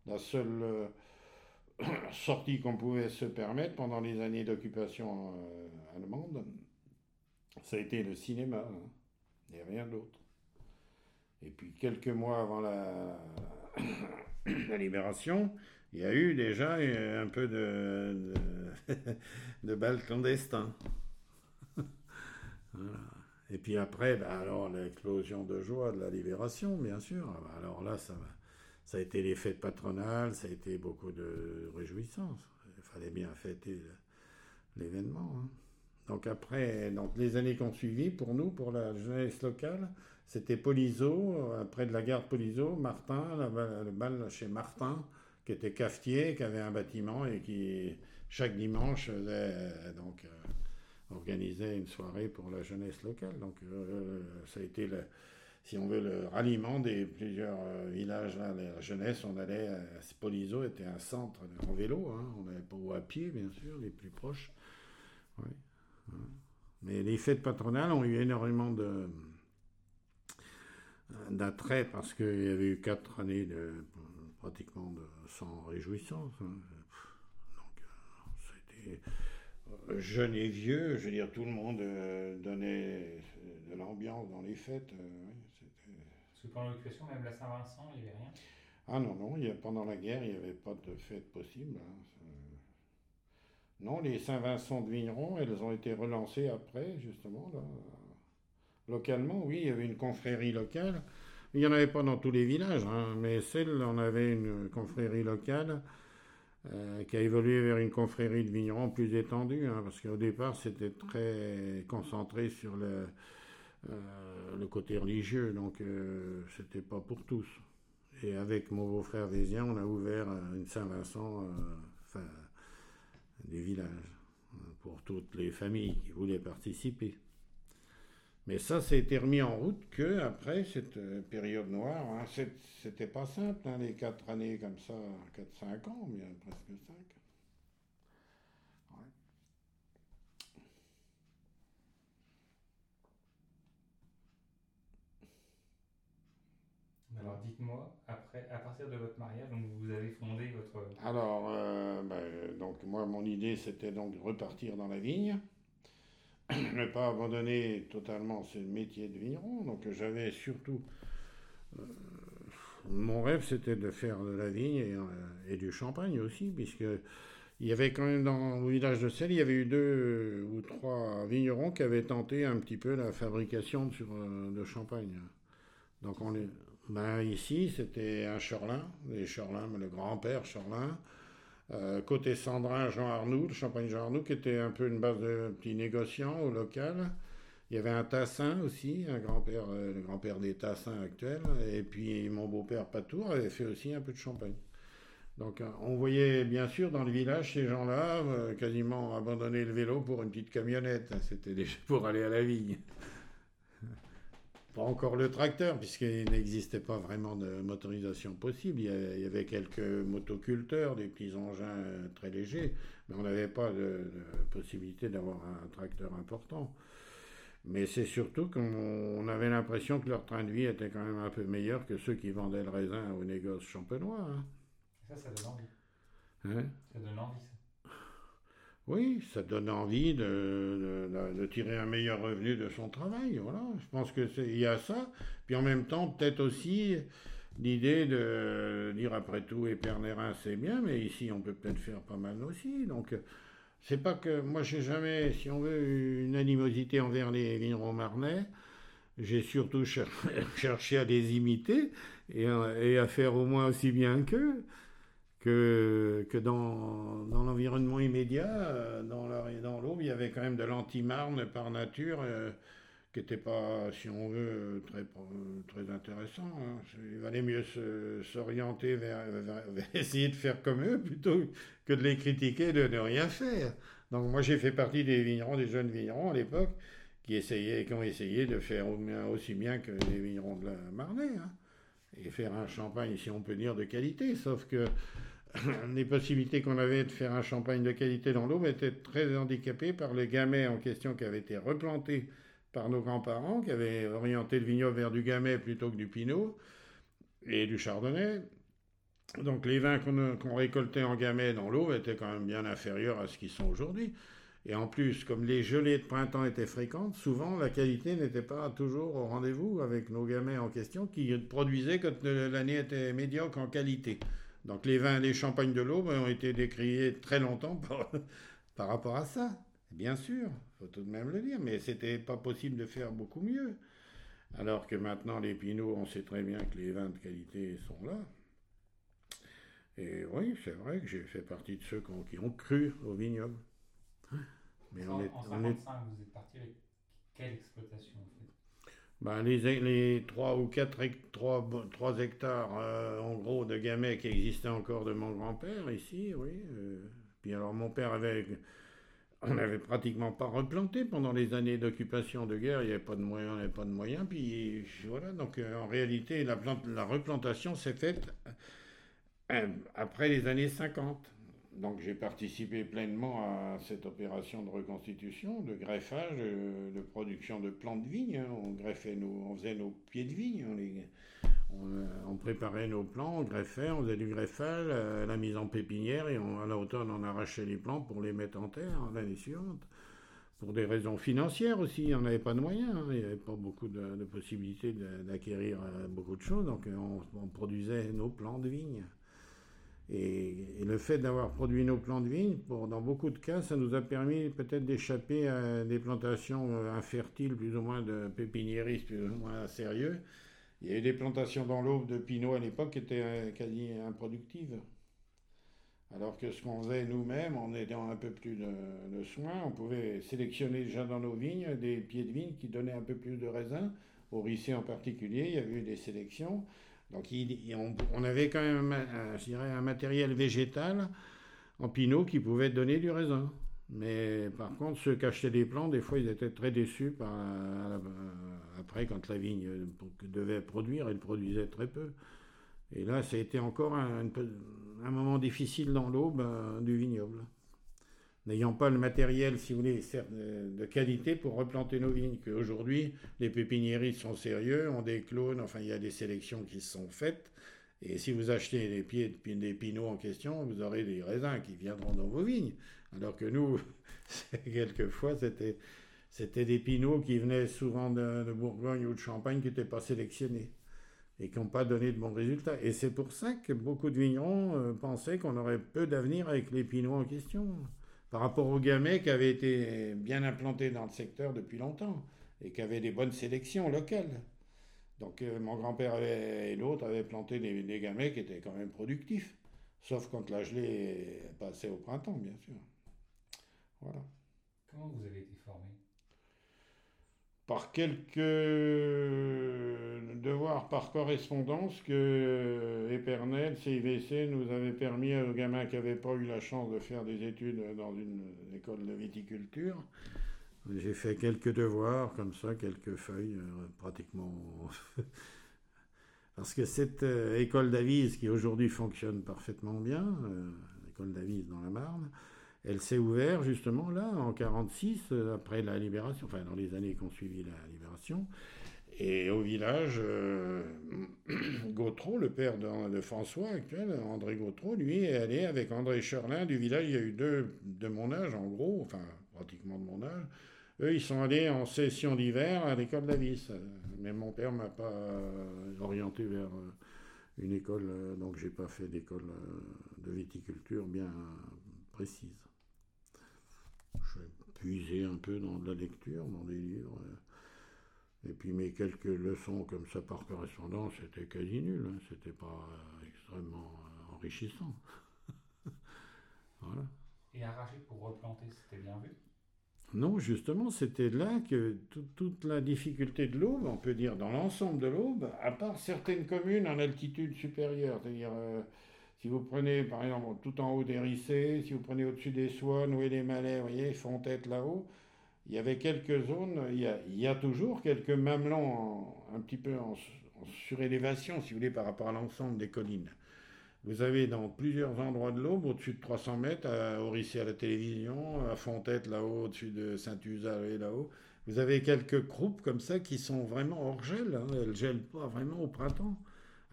La seule euh, [coughs] sortie qu'on pouvait se permettre pendant les années d'occupation euh, allemande, ça a été le cinéma, hein, et rien d'autre. Et puis quelques mois avant la, [coughs] [coughs] la, libération, il y a eu déjà un peu de, de, [laughs] de balles. [laughs] Et puis après, ben alors l'explosion de joie de la libération, bien sûr. Alors là, ça va ça a été les fêtes patronales, ça a été beaucoup de réjouissances. Il fallait bien fêter l'événement. Hein. Donc après, donc les années qui ont suivi, pour nous, pour la jeunesse locale, c'était Polizo, après de la gare de Polizo, Martin, le bal chez Martin, qui était cafetier, qui avait un bâtiment et qui, chaque dimanche, donc, euh, organisait une soirée pour la jeunesse locale. Donc euh, ça a été si on veut, le ralliement des plusieurs euh, villages, la jeunesse, on allait à Spolizo, était un centre en vélo, hein, on n'allait pas à pied, bien sûr, les plus proches. Mais les fêtes patronales ont eu énormément de euh, d'attrait parce qu'il y avait eu quatre années de pratiquement de, sans réjouissance. Hein. Donc, euh, c'était jeune et vieux, je veux dire, tout le monde donnait de l'ambiance dans les fêtes pendant l'occupation, même la Saint-Vincent, il n'y avait rien Ah non, non, il y a, pendant la guerre, il n'y avait pas de fête possible. Hein, non, les Saint-Vincent de Vigneron, elles ont été relancées après, justement. Là. Localement, oui, il y avait une confrérie locale. Il n'y en avait pas dans tous les villages, hein, mais celle, on avait une confrérie locale euh, qui a évolué vers une confrérie de vignerons plus étendue, hein, parce qu'au départ, c'était très concentré sur le, euh, côté religieux, donc euh, c'était pas pour tous. Et avec mon beau-frère Vésien, on a ouvert une Saint-Vincent, enfin, des villages, pour toutes les familles qui voulaient participer. Mais ça, été remis en route que après cette période noire. Hein, c'était pas simple, hein, les quatre années comme ça, 4-5 ans, bien presque 5. dites-moi, après, à partir de votre mariage, donc vous avez fondé votre... Alors, ben, donc moi, mon idée, c'était donc de repartir dans la vigne, ne pas abandonner totalement ce métier de vigneron. Donc j'avais surtout... mon rêve, c'était de faire de la vigne et, et du champagne aussi, puisque il y avait quand même dans le village de Selle, il y avait eu deux ou trois vignerons qui avaient tenté un petit peu la fabrication de, euh, champagne. Donc on ben ici, c'était un Chorlin, les Chorlin, le grand-père Chorlin. Euh, côté Sandrin, Jean Arnoux, le champagne Jean Arnoux, qui était un peu une base de petits négociants au local. Il y avait un Tassin aussi, un grand-père, euh, le grand-père des Tassins actuels. Et puis mon beau-père Patour avait fait aussi un peu de champagne. Donc euh, on voyait bien sûr dans le village ces gens-là quasiment abandonner le vélo pour une petite camionnette. C'était déjà pour aller à la vigne. Pas encore le tracteur, puisqu'il n'existait pas vraiment de motorisation possible. Il y avait quelques motoculteurs, des petits engins euh, très légers, mais on n'avait pas de, possibilité d'avoir un tracteur important. Mais c'est surtout qu'on avait l'impression que leur train de vie était quand même un peu meilleur que ceux qui vendaient le raisin au négoce champenois. Hein. Ça, ça donne envie. Hein? Ça donne envie, ça. Oui, ça donne envie de, de, tirer un meilleur revenu de son travail. Voilà, je pense qu'il y a ça. Puis en même temps, peut-être aussi l'idée de dire après tout, Épernérin, c'est bien, mais ici, on peut peut-être faire pas mal aussi. Donc, c'est pas que moi, j'ai jamais, si on veut, une animosité envers les vignerons marnais. J'ai surtout [laughs] cherché à les imiter et, et à faire au moins aussi bien qu'eux que, que dans, dans l'environnement immédiat, euh, dans l'Aube, il y avait quand même de l'anti-marne par nature, euh, qui n'était pas, si on veut, très, très intéressant. Hein. Il valait mieux s'orienter vers, [laughs] essayer de faire comme eux plutôt que de les critiquer de ne rien faire. Donc moi j'ai fait partie des vignerons, des jeunes vignerons à l'époque, qui, qui ont essayé de faire aussi bien que les vignerons de la Marnay. Hein. et faire un champagne, si on peut dire, de qualité. Sauf que [coughs] les possibilités qu'on avait de faire un champagne de qualité dans l'eau étaient très handicapées par le gamay en question qui avait été replanté par nos grands-parents, qui avaient orienté le vignoble vers du gamay plutôt que du pinot et du chardonnay. Donc les vins qu'on récoltait en gamay dans l'eau étaient quand même bien inférieurs à ce qu'ils sont aujourd'hui. Et en plus, comme les gelées de printemps étaient fréquentes, souvent la qualité n'était pas toujours au rendez-vous avec nos gamets en question qui produisaient quand l'année était médiocre en qualité. Donc les vins, les champagnes de l'Aube ont été décriés très longtemps [laughs] par, rapport à ça. Bien sûr, faut tout de même le dire, mais c'était pas possible de faire beaucoup mieux. Alors que maintenant, les pinots, on sait très bien que les vins de qualité sont là. Et oui, c'est vrai que j'ai fait partie de ceux qui ont, cru au vignoble. Mais en, on vous êtes parti avec quelle exploitation ben, les, les 3 ou 4 3, 3 hectares euh, en gros de gamay qui existaient encore de mon grand-père ici, oui. Euh. puis alors mon père avait. On n'avait pratiquement pas replanté pendant les années d'occupation de guerre, il n'y avait pas de moyens, il n'y avait pas de moyens. Puis voilà, donc euh, en réalité, la replantation s'est faite après les années 50. Donc j'ai participé pleinement à cette opération de reconstitution, de greffage, de, production de plants de vigne. On greffait nos, on faisait nos pieds de vigne, on, préparait nos plants, on greffait, on faisait du greffage, euh, la mise en pépinière et à l'automne on arrachait les plants pour les mettre en terre l'année suivante. Pour des raisons financières aussi, on n'avait pas de moyens, hein. il n'y avait pas beaucoup de, possibilités d'acquérir euh, beaucoup de choses, donc on produisait nos plants de vigne. Et, le fait d'avoir produit nos plants de vigne, dans beaucoup de cas, ça nous a permis peut-être d'échapper à des plantations euh, infertiles, plus ou moins de pépiniéristes, plus ou moins sérieux. Il y a eu des plantations dans l'aube de Pinot à l'époque qui étaient euh, quasi improductives. Alors que ce qu'on faisait nous-mêmes, en aidant un peu plus de, de, soin, on pouvait sélectionner déjà dans nos vignes des pieds de vigne qui donnaient un peu plus de raisin. Au Rissé en particulier, il y avait eu des sélections. Donc on, avait quand même un, matériel végétal en pinot qui pouvait donner du raisin. Mais par contre, ceux qui achetaient des plants, des fois, ils étaient très déçus après, quand la vigne devait produire, elle produisait très peu. Et là, ça a été encore un, moment difficile dans l'aube euh, du vignoble. N'ayant pas le matériel, si vous voulez, de qualité pour replanter nos vignes. Qu'aujourd'hui, les pépiniéristes sont sérieux, ont des clones, enfin, il y a des sélections qui sont faites. Et si vous achetez des pieds pinots en question, vous aurez des raisins qui viendront dans vos vignes. Alors que nous, [laughs] quelquefois, c'était, c'était des pinots qui venaient souvent de, Bourgogne ou de Champagne qui n'étaient pas sélectionnés et qui n'ont pas donné de bons résultats. Et c'est pour ça que beaucoup de vignerons euh, pensaient qu'on aurait peu d'avenir avec les pinots en question par rapport aux gamets qui avaient été bien implantés dans le secteur depuis longtemps et qui avaient des bonnes sélections locales. Donc euh, mon grand-père et l'autre avaient planté des, gamets qui étaient quand même productifs, sauf quand la gelée passait au printemps, bien sûr. Voilà. Comment vous avez été formé? Par quelques devoirs par correspondance que Épernel, CIVC, nous avait permis aux gamins qui n'avaient pas eu la chance de faire des études dans une école de viticulture. J'ai fait quelques devoirs comme ça, quelques feuilles, euh, pratiquement. [laughs] Parce que cette euh, école d'Avise, qui aujourd'hui fonctionne parfaitement bien, euh, l'école d'Avise dans la Marne, elle s'est ouverte justement là, en 46, après la libération, enfin dans les années qui ont suivi la libération. Et au village, euh, [clears throat] Gautreau, le père de, François actuel, André Gautreau, lui est allé avec André Cherlin du village. Il y a eu deux de mon âge, en gros, enfin pratiquement de mon âge. Eux, ils sont allés en session d'hiver à l'école d'Avis. Mais mon père m'a pas orienté vers euh, une école, euh, donc j'ai pas fait d'école de viticulture bien précise. Puisé un peu dans de la lecture, dans des livres. Et puis mes quelques leçons comme ça par correspondance, c'était quasi nul, hein. c'était pas euh, extrêmement euh, enrichissant. [laughs] voilà. Et arracher pour replanter, c'était bien vu? Non, justement, c'était là que toute la difficulté de l'Aube, on peut dire dans l'ensemble de l'Aube, à part certaines communes en altitude supérieure, c'est-à-dire euh, si vous prenez par exemple tout en haut des Rissés, si vous prenez au-dessus des Swannes, est les Malais, vous voyez, tête là-haut, il y avait quelques zones, il y a, toujours quelques mamelons un petit peu en, surélévation, si vous voulez, par rapport à l'ensemble des collines. Vous avez dans plusieurs endroits de l'Aube, au-dessus de 300 mètres, à Orissé à la télévision, à Fontette là-haut, au-dessus de Saint-Usa là-haut, vous avez quelques croupes comme ça qui sont vraiment hors gel. Hein. elles ne gèlent pas vraiment au printemps.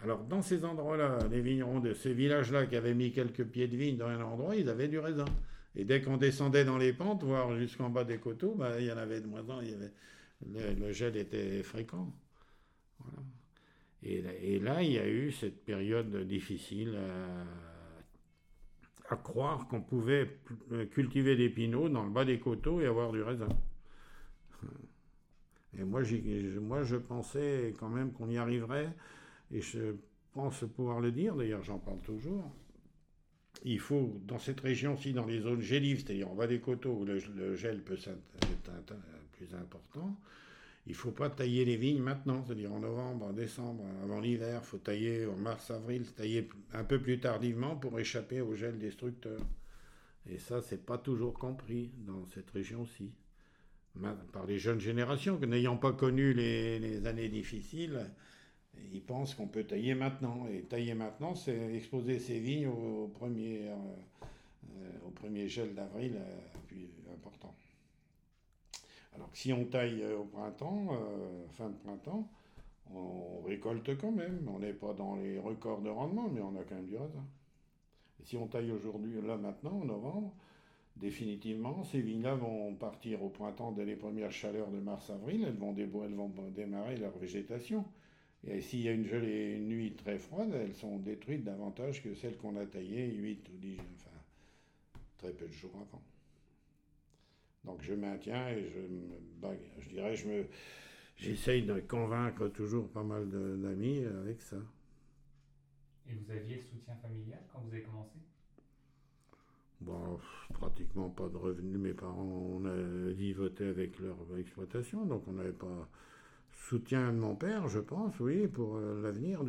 Alors dans ces endroits-là, les vignerons de ces villages-là qui avaient mis quelques pieds de vigne dans un endroit, ils avaient du raisin. Et dès qu'on descendait dans les pentes, voire jusqu'en bas des coteaux, bah, il y en avait de moins en moins. Le, gel était fréquent. Et, là, il y a eu cette période difficile à, croire qu'on pouvait cultiver des pinots dans le bas des coteaux et avoir du raisin. Et moi, moi je pensais quand même qu'on y arriverait, et je pense pouvoir le dire, d'ailleurs j'en parle toujours, il faut, dans cette région-ci, dans les zones gélives, c'est-à-dire en bas des coteaux où le, gel peut être plus important, il ne faut pas tailler les vignes maintenant, c'est-à-dire en novembre, en décembre, avant l'hiver. Il faut tailler en mars, avril, tailler un peu plus tardivement pour échapper au gel destructeur. Et ça, c'est pas toujours compris dans cette région-ci. Par les jeunes générations, n'ayant pas connu les années difficiles, ils pensent qu'on peut tailler maintenant. Et tailler maintenant, c'est exposer ses vignes au, premier, euh, euh, au premier gel d'avril, euh, important. Alors que si on taille au printemps, fin de printemps, on récolte quand même. On n'est pas dans les records de rendement, mais on a quand même du raisin. Et si on taille aujourd'hui, là maintenant, en novembre, définitivement, ces vignes-là vont partir au printemps dès les premières chaleurs de mars-avril. Elles vont, elles vont démarrer leur végétation. Et s'il y a une gelée, une nuit très froide, elles sont détruites davantage que celles qu'on a taillées 8 ou 10, enfin, très peu de jours avant. Donc je maintiens et je je dirais, je me, j'essaye de convaincre toujours pas mal d'amis avec ça. Et vous aviez le soutien familial quand vous avez commencé? Bon, pratiquement pas de revenus. Mes parents, on a vivoté avec leur exploitation, donc on n'avait pas soutien de mon père, je pense, oui, pour euh, l'avenir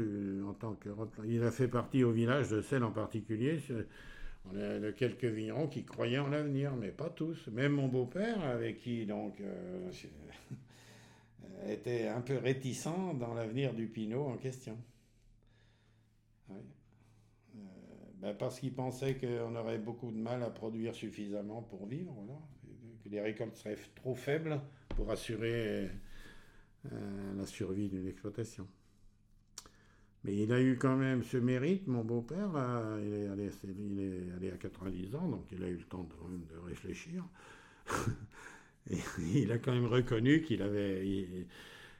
en tant que Il a fait partie au village de Celle en particulier. A quelques vignerons qui croyaient en l'avenir, mais pas tous. Même mon beau-père, avec qui donc euh, était un peu réticent dans l'avenir du Pinot en question. Euh, ben, parce qu'ils pensaient qu'on aurait beaucoup de mal à produire suffisamment pour vivre, que les récoltes seraient trop faibles pour assurer euh, la survie d'une exploitation. Mais il a eu quand même ce mérite, mon beau-père, il, est allé, à 90 ans, donc il a eu le temps de, de réfléchir. [laughs] Il a quand même reconnu qu'il avait,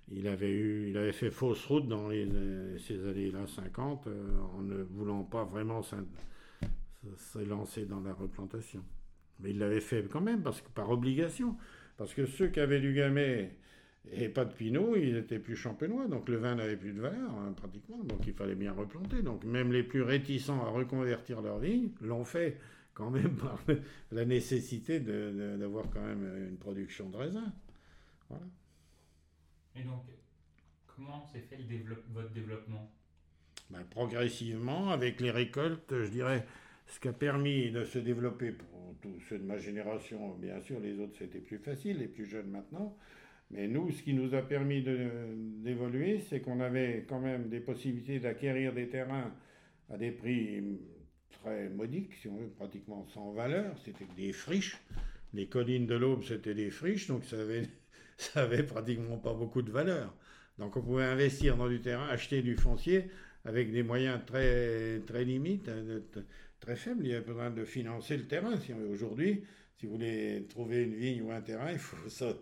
il, avait, fait fausse route dans ces années-là 50 euh, en ne voulant pas vraiment se lancer dans la replantation. Mais il l'avait fait quand même, parce par obligation. Parce que ceux qui avaient du gamay et pas de pinot, ils étaient plus champenois, donc le vin n'avait plus de valeur, hein, pratiquement, donc il fallait bien replanter. Donc même les plus réticents à reconvertir leur vigne l'ont fait quand même par [laughs] la nécessité d'avoir quand même une production de raisin. Voilà. Et donc, comment s'est fait votre développement? Ben, Progressivement, avec les récoltes, je dirais, ce qui a permis de se développer pour tous ceux de ma génération, bien sûr, les autres c'était plus facile, les plus jeunes maintenant. Mais nous, ce qui nous a permis d'évoluer, c'est qu'on avait quand même des possibilités d'acquérir des terrains à des prix très modiques, si on veut, pratiquement sans valeur. C'était des friches. Les collines de l'Aube, c'était des friches, donc [laughs] ça avait, pratiquement pas beaucoup de valeur. Donc on pouvait investir dans du terrain, acheter du foncier avec des moyens très, très limites, hein, très faibles. Il y avait besoin de financer le terrain. Si Aujourd'hui, si vous voulez trouver une vigne ou un terrain, il faut [laughs] ça.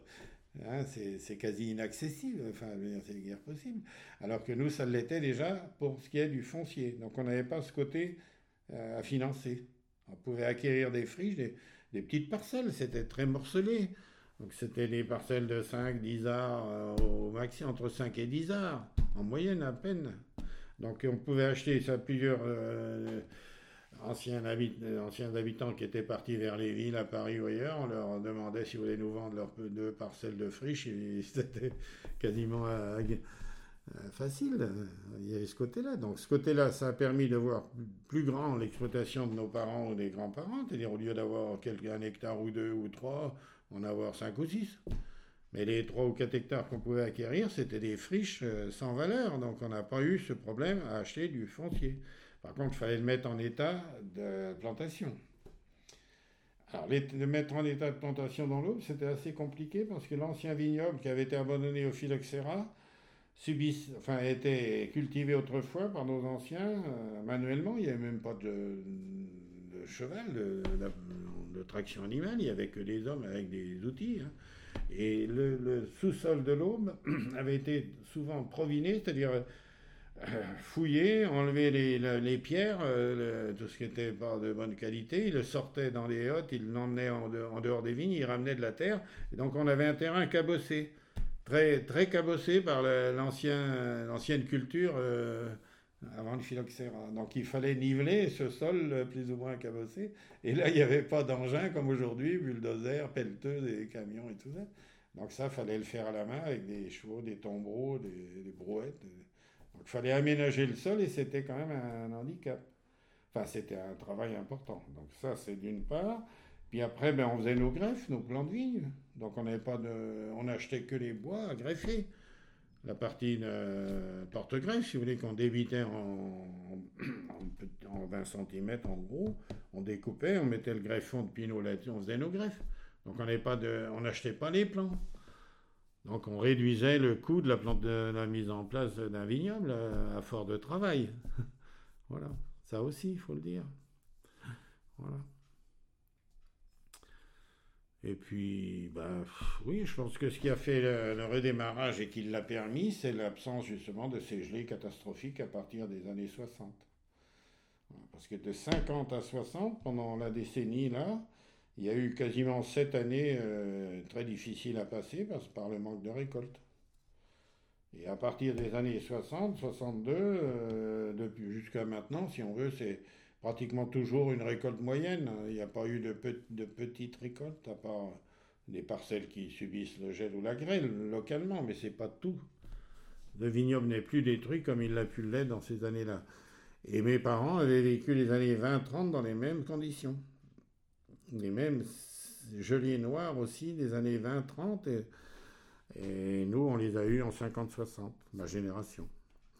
Hein, c'est quasi inaccessible, enfin, c'est guère possible. Alors que nous, ça l'était déjà pour ce qui est du foncier. Donc on n'avait pas ce côté euh, à financer. On pouvait acquérir des friches, des, petites parcelles, c'était très morcelé. Donc c'était des parcelles de 5, 10 arts euh, au maxi, entre 5 et 10 arts, en moyenne à peine. Donc on pouvait acheter ça plusieurs euh, anciens, anciens, habitants qui étaient partis vers les villes à Paris ou ailleurs. On leur demandait s'ils voulaient nous vendre leurs deux parcelles de friches. [laughs] C'était quasiment euh, facile. Il y avait ce côté-là. Donc ce côté-là, ça a permis de voir plus grand l'exploitation de nos parents ou des grands-parents. C'est-à-dire au lieu d'avoir un hectare ou deux ou trois, en avoir cinq ou six. Mais les trois ou quatre hectares qu'on pouvait acquérir, c'était des friches euh, sans valeur. Donc on n'a pas eu ce problème à acheter du foncier. Par contre, il fallait le mettre en état de plantation. Alors, le mettre en état de plantation dans l'eau, c'était assez compliqué parce que l'ancien vignoble qui avait été abandonné au phylloxéra, subissent, enfin, été cultivé autrefois par nos anciens euh, manuellement. Il n'y avait même pas de, cheval, de, traction animale. Il n'y avait que des hommes avec des outils. Hein. Et le, sous-sol de l'Aube [clears throat] avait été souvent proviné, c'est-à-dire fouillé, enlevé les, pierres, euh, tout ce qui n'était pas de bonne qualité. Il le sortait dans les hottes, il l'emmenait en, en, dehors des vignes, il ramenait de la terre. Et donc on avait un terrain cabossé très, très cabossé par l'ancienne culture euh, avant le phylloxéra. Donc il fallait niveler ce sol euh, plus ou moins cabossé. Et là, il n'y avait pas d'engin comme aujourd'hui, bulldozer, pelleteuse, des camions et tout ça. Donc ça, fallait le faire à la main avec des chevaux, des tombereaux, des, brouettes. Il fallait aménager le sol et c'était quand même un handicap. Enfin, c'était un travail important. Donc ça, c'est d'une part. Puis après, ben, on faisait nos greffes, nos plants de vigne. Donc on n'avait pas de, on achetait que les bois à greffer. La partie porte-greffe, si vous voulez, qu'on débitait en, en, 20 cm en gros, on découpait, on mettait le greffon de pinot là-dessus, on faisait nos greffes. Donc on n'achetait pas, pas les plants. Donc on réduisait le coût de la, mise en place d'un vignoble à, fort de travail. [laughs] voilà, ça aussi, il faut le dire. Et puis, ben, oui, je pense que ce qui a fait le, redémarrage et qui l'a permis, c'est l'absence justement de ces gelées catastrophiques à partir des années 60. Parce que de 50 à 60, pendant la décennie là, il y a eu quasiment sept années euh, très difficiles à passer parce, par le manque de récolte. Et à partir des années 60, 62, euh, jusqu'à maintenant, si on veut, c'est pratiquement toujours une récolte moyenne. Il n'y a pas eu de, de petites récoltes, à part des parcelles qui subissent le gel ou la grêle localement, mais c'est pas tout. Le vignoble n'est plus détruit comme il l'a pu l'être dans ces années-là. Et mes parents avaient vécu les années 20-30 dans les mêmes conditions. Les mêmes gelées noires aussi des années 20-30. Et, nous, on les a eus en 50-60, ma génération.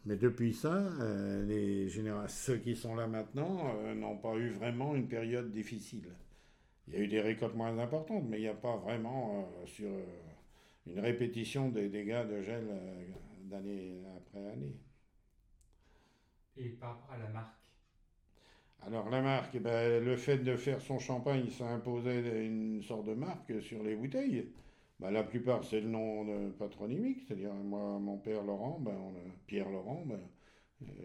Mais depuis ça, euh, les ceux qui sont là maintenant euh, n'ont pas eu vraiment une période difficile. Il y a eu des récoltes moins importantes, mais il n'y a pas vraiment euh, sur une répétition des dégâts de gel d'année après année. Et par rapport à la marque alors la marque, eh ben, le fait de faire son champagne, ça imposait une sorte de marque sur les bouteilles. Ben, la plupart, c'est le nom patronymique, c'est-à-dire moi, mon père Laurent, ben, Pierre Laurent, ben,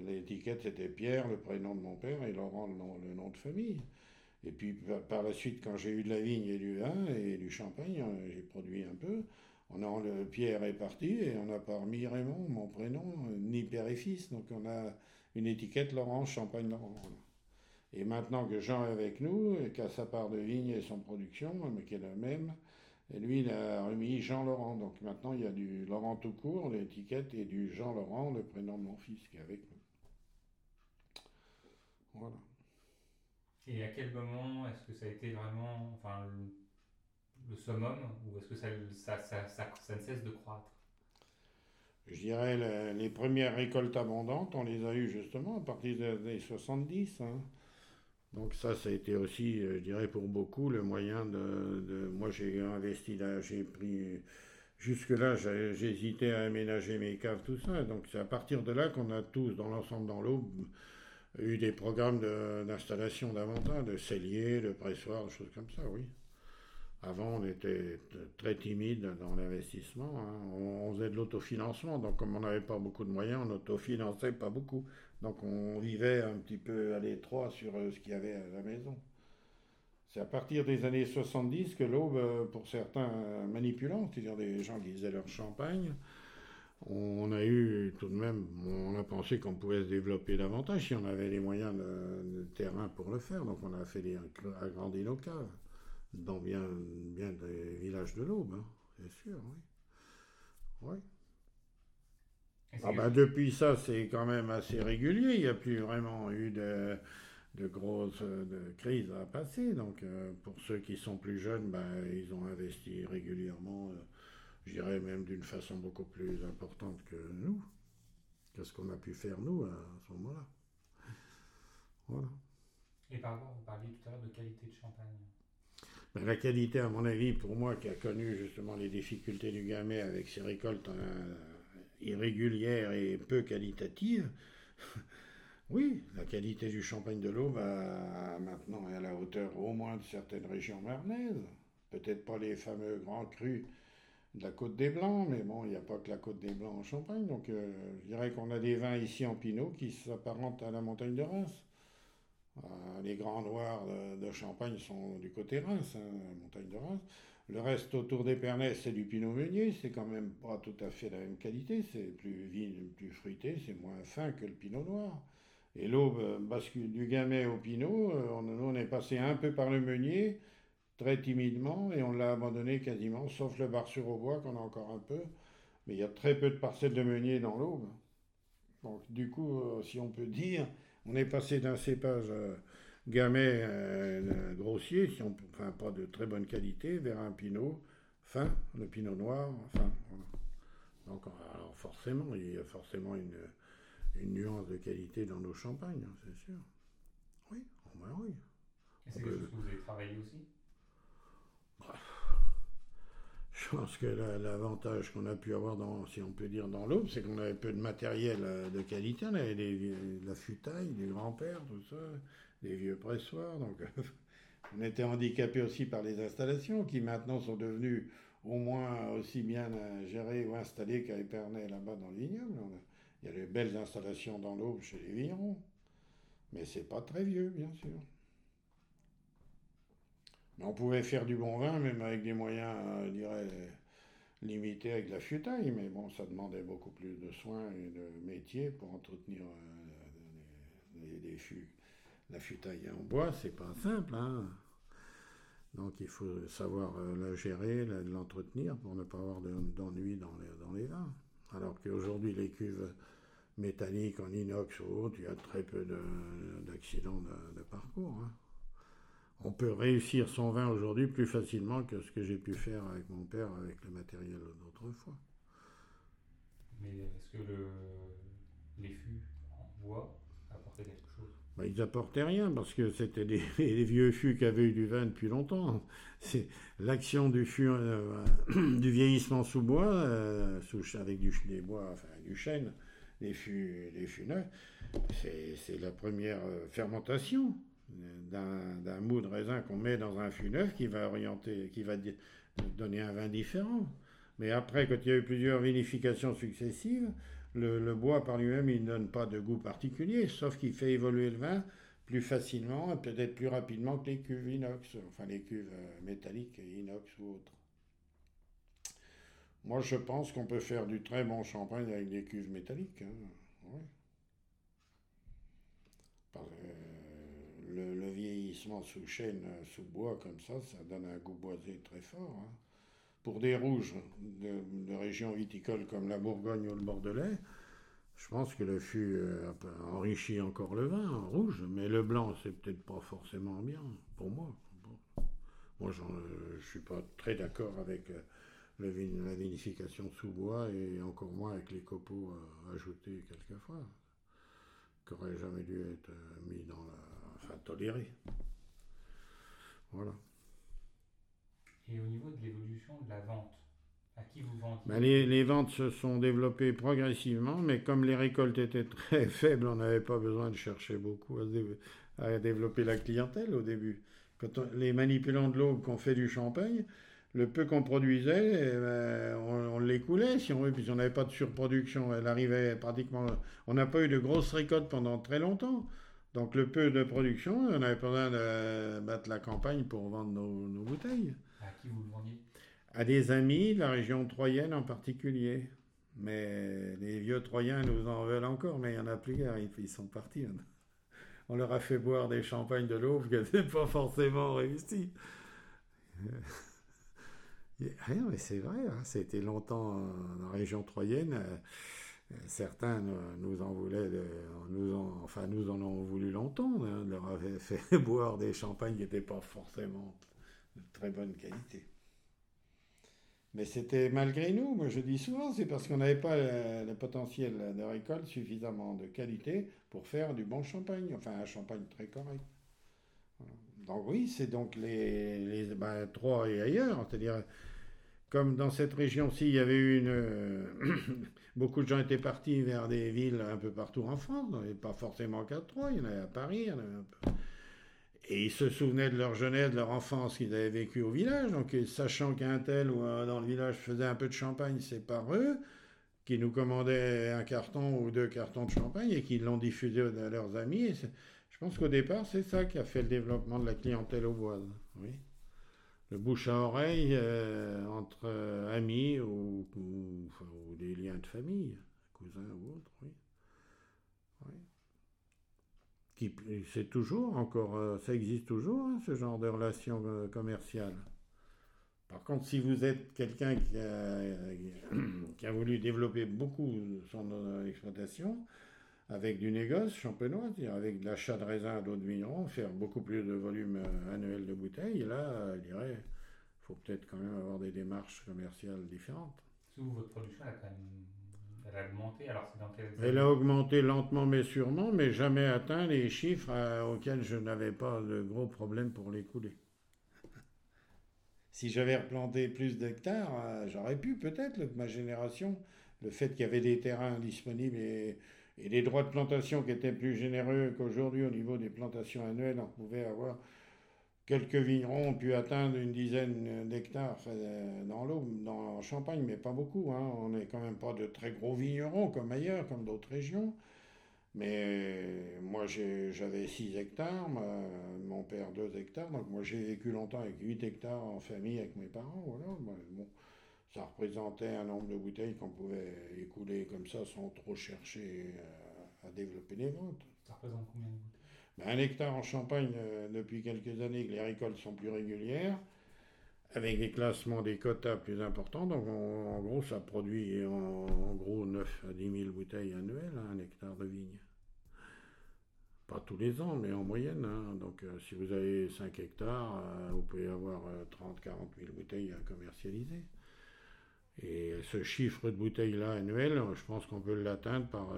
l'étiquette c'était Pierre, le prénom de mon père, et Laurent, le nom, de famille. Et puis par la suite, quand j'ai eu de la vigne et du vin et du champagne, euh, j'ai produit un peu. On a, Pierre est parti et on n'a pas remis Raymond, mon prénom, ni père et fils. Donc on a une étiquette Laurent, Champagne Laurent. Et maintenant que Jean est avec nous, et qu'a sa part de vigne et son production, mais qui est la même, et lui, il a remis Jean Laurent. Donc maintenant, il y a du Laurent tout court, l'étiquette, et du Jean Laurent, le prénom de mon fils, qui est avec nous. Voilà. Et à quel moment est-ce que ça a été vraiment enfin, le, summum, ou est-ce que ça, ça, ça, ça, ne cesse de croître? Je dirais les, premières récoltes abondantes, on les a eues justement à partir des années 70. Hein. Donc ça, ça a été aussi, euh, je dirais pour beaucoup, le moyen de... moi, j'ai investi là, j'ai pris... Jusque-là, j'hésitais à aménager mes caves, tout ça. Donc c'est à partir de là qu'on a tous, dans l'ensemble dans l'eau, eu des programmes d'installation davantage, de celliers, de pressoirs, des choses comme ça, oui. Avant, on était très timide dans l'investissement. Hein. On, faisait de l'autofinancement, donc comme on n'avait pas beaucoup de moyens, on autofinançait pas beaucoup. Donc on vivait un petit peu à l'étroit sur euh, ce qu'il y avait à la maison. C'est à partir des années 70 que l'aube, euh, pour certains manipulants, c'est-à-dire des gens qui faisaient leur champagne, on a eu tout de même, on a pensé qu'on pouvait se développer davantage si on avait les moyens de, terrain pour le faire. Donc on a fait des, agrandi nos caves dans bien, des villages de l'Aube, hein, c'est sûr, oui. Ah ben, depuis ça, c'est quand même assez régulier. Il n'y a plus vraiment eu de, de grosses de crises à passer. Donc, euh, pour ceux qui sont plus jeunes, ben, ils ont investi régulièrement, euh, je dirais même d'une façon beaucoup plus importante que nous, quest ce qu'on a pu faire nous à ce moment-là. Voilà. Et par rapport, vous parliez tout à l'heure de qualité de champagne. Ben, la qualité, à mon avis, pour moi, qui a connu justement les difficultés du Gamay avec ses récoltes euh, irrégulières et peu qualitatives, [laughs] oui, la qualité du champagne de l'eau va maintenant à la hauteur au moins de certaines régions marnaises. Peut-être pas les fameux grands crus de la Côte des Blancs, mais bon, il n'y a pas que la Côte des Blancs en Champagne. Donc, euh, je dirais qu'on a des vins ici en Pinot qui s'apparentent à la montagne de Reims. Euh, les grands noirs de, Champagne sont du côté Reims, hein, montagne de Reims. Le reste autour d'Épernay, c'est du Pinot Meunier, c'est quand même pas tout à fait la même qualité, c'est plus plus fruité, c'est moins fin que le Pinot Noir. Et l'aube euh, bascule du Gamay au Pinot, euh, on, est passé un peu par le Meunier, très timidement, et on l'a abandonné quasiment, sauf le bar sur bois qu'on a encore un peu. Mais il y a très peu de parcelles de Meunier dans l'aube. Donc du coup, si on peut dire, on est passé d'un cépage euh, gamay euh, grossier, si on, enfin pas de très bonne qualité, vers un pinot fin, le pinot noir, enfin Donc alors forcément, il y a forcément une, nuance de qualité dans nos champagnes, hein, c'est sûr. Oui, au moins oui. Et c'est quelque chose que vous avez travaillé aussi? Bah, je pense que l'avantage qu'on a pu avoir, dans, si on peut dire, dans l'Aube, c'est qu'on avait peu de matériel euh, de qualité. On avait de la futaille, du grand-père, tout ça, des vieux pressoirs. Donc, [laughs] on était handicapé aussi par les installations qui maintenant sont devenues au moins aussi bien gérées ou installées qu'à Épernay là-bas dans le vignoble. Il y a de belles installations dans l'Aube chez les vignerons. Mais c'est pas très vieux, bien sûr. On pouvait faire du bon vin, même avec des moyens, euh, je dirais, limités avec la futaille, mais bon, ça demandait beaucoup plus de soins et de métier pour entretenir euh, la futaille en bois, c'est pas simple, hein. Donc il faut savoir euh, la gérer, l'entretenir pour ne pas avoir d'ennui dans les, vins. Alors qu'aujourd'hui, les cuves métalliques en inox ou autres, il y a très peu d'accidents de, parcours. Hein on peut réussir son vin aujourd'hui plus facilement que ce que j'ai pu faire avec mon père avec le matériel d'autrefois. Mais est-ce que le, les fûts en bois bah, Ils apportaient rien parce que c'était des, [laughs] vieux fûts qui avaient eu du vin depuis longtemps. C'est l'action du euh, [clears throat] vieillissement sous bois, euh, sous, avec du, des bois, du chêne, les fûts, les fûts neufs. C'est la première euh, fermentation d'un mou de raisin qu'on met dans un fût neuf qui va orienter, qui va donner un vin différent. Mais après, quand il y a eu plusieurs vinifications successives, le, bois par lui-même, il ne donne pas de goût particulier, sauf qu'il fait évoluer le vin plus facilement et peut-être plus rapidement que les cuves inox, enfin les cuves euh, métalliques, inox ou autres. Moi, je pense qu'on peut faire du très bon champagne avec des cuves métalliques. Hein. Euh, le, vieillissement sous chêne, sous bois, comme ça, ça donne un goût boisé très fort. Hein pour des rouges de, régions viticoles comme la Bourgogne ou le Bordelais, je pense que le fût euh, enrichit encore le vin en rouge, mais le blanc, c'est peut-être pas forcément bien, pour moi. Moi, je ne suis pas très d'accord avec euh, la vinification sous bois et encore moins avec les copeaux euh, ajoutés quelquefois, qui n'auraient jamais dû être mis dans la. enfin tolérés. Voilà. Et au niveau de l'évolution de la vente, à qui vous vendez ben, les, ventes se sont développées progressivement, mais comme les récoltes étaient très [laughs] faibles, on n'avait pas besoin de chercher beaucoup à, développer la clientèle au début. Quand les manipulants de l'aube qu'on fait du champagne, le peu qu'on produisait, eh ben, on, l'écoulait si on veut, puisqu'on n'avait pas de surproduction. Elle arrivait pratiquement. On n'a pas eu de grosses récoltes pendant très longtemps. Donc le peu de production, on avait besoin de battre la campagne pour vendre nos bouteilles. À qui vous le vendiez? À des amis, la région troyenne en particulier. Mais les vieux Troyens nous en veulent encore, mais il n'y en a plus ils sont partis. [laughs] On leur a fait boire des champagnes de l'eau qui n'étaient [laughs] pas forcément réussi. [laughs] Rien, mais c'est vrai, hein, c'était longtemps la région troyenne. Euh, certains nous en voulaient, enfin nous en ont voulu longtemps. Hein, on leur avait fait boire des champagnes qui n'étaient pas forcément de très bonne qualité. Mais c'était malgré nous, moi je dis souvent, c'est parce qu'on n'avait pas le, potentiel de récolte suffisamment de qualité pour faire du bon champagne, enfin un champagne très correct. Donc oui, c'est donc les, ben, Troyes et ailleurs, c'est-à-dire comme dans cette région-ci, il y avait eu une... [coughs] beaucoup de gens étaient partis vers des villes un peu partout en France, pas forcément qu'à Troyes, il y en avait à Paris, il y en avait un peu et ils se souvenaient de leur jeunesse, de leur enfance qu'ils avaient vécu au village. Donc, sachant qu'un tel ou dans le village faisait un peu de champagne, c'est par eux qui nous commandaient un carton ou deux cartons de champagne et qui l'ont diffusé à leurs amis. je pense qu'au départ, c'est ça qui a fait le développement de la clientèle au bois. Oui. Le bouche à oreille euh, entre amis ou, ou, des liens de famille, cousins ou autres, oui c'est toujours encore, euh, ça existe toujours, hein, ce genre de relation euh, commerciale. Par contre, si vous êtes quelqu'un qui a, voulu développer beaucoup son euh, exploitation, avec du négoce champenois, avec de l'achat de raisins d'autres vignerons, faire beaucoup plus de volume annuel de bouteilles, là, il faut peut-être quand même avoir des démarches commerciales différentes. votre production a quand même elle a augmenté, alors c'est dans Elle a augmenté lentement mais sûrement, mais jamais atteint les chiffres euh, auxquels je n'avais pas de gros problèmes pour les couler. si j'avais replanté plus d'hectares, euh, j'aurais pu peut-être, ma génération, le fait qu'il y avait des terrains disponibles et, et des droits de plantation qui étaient plus généreux qu'aujourd'hui au niveau des plantations annuelles, on pouvait avoir quelques vignerons ont pu atteindre une dizaine d'hectares dans l'eau, dans Champagne, mais pas beaucoup. Hein. On n'est quand même pas de très gros vignerons comme ailleurs, comme d'autres régions. Mais moi, j'avais 6 hectares, mon père 2 hectares. Donc moi, j'ai vécu longtemps avec 8 hectares en famille avec mes parents. Voilà. Ça représentait un nombre de bouteilles qu'on pouvait écouler comme ça sans trop chercher à, à développer les ventes. Ça représente combien de bouteilles? Un hectare en Champagne, euh, depuis quelques années, les récoltes sont plus régulières, avec des classements des quotas plus importants. Donc, en gros, ça produit en, gros 9 à 10 000 bouteilles annuelles, hein, un hectare de vigne. Pas tous les ans, mais en moyenne. Hein. Donc, euh, si vous avez 5 hectares, euh, vous pouvez avoir 30-40 000 bouteilles à commercialiser. Et ce chiffre de bouteilles-là annuel, je pense qu'on peut l'atteindre par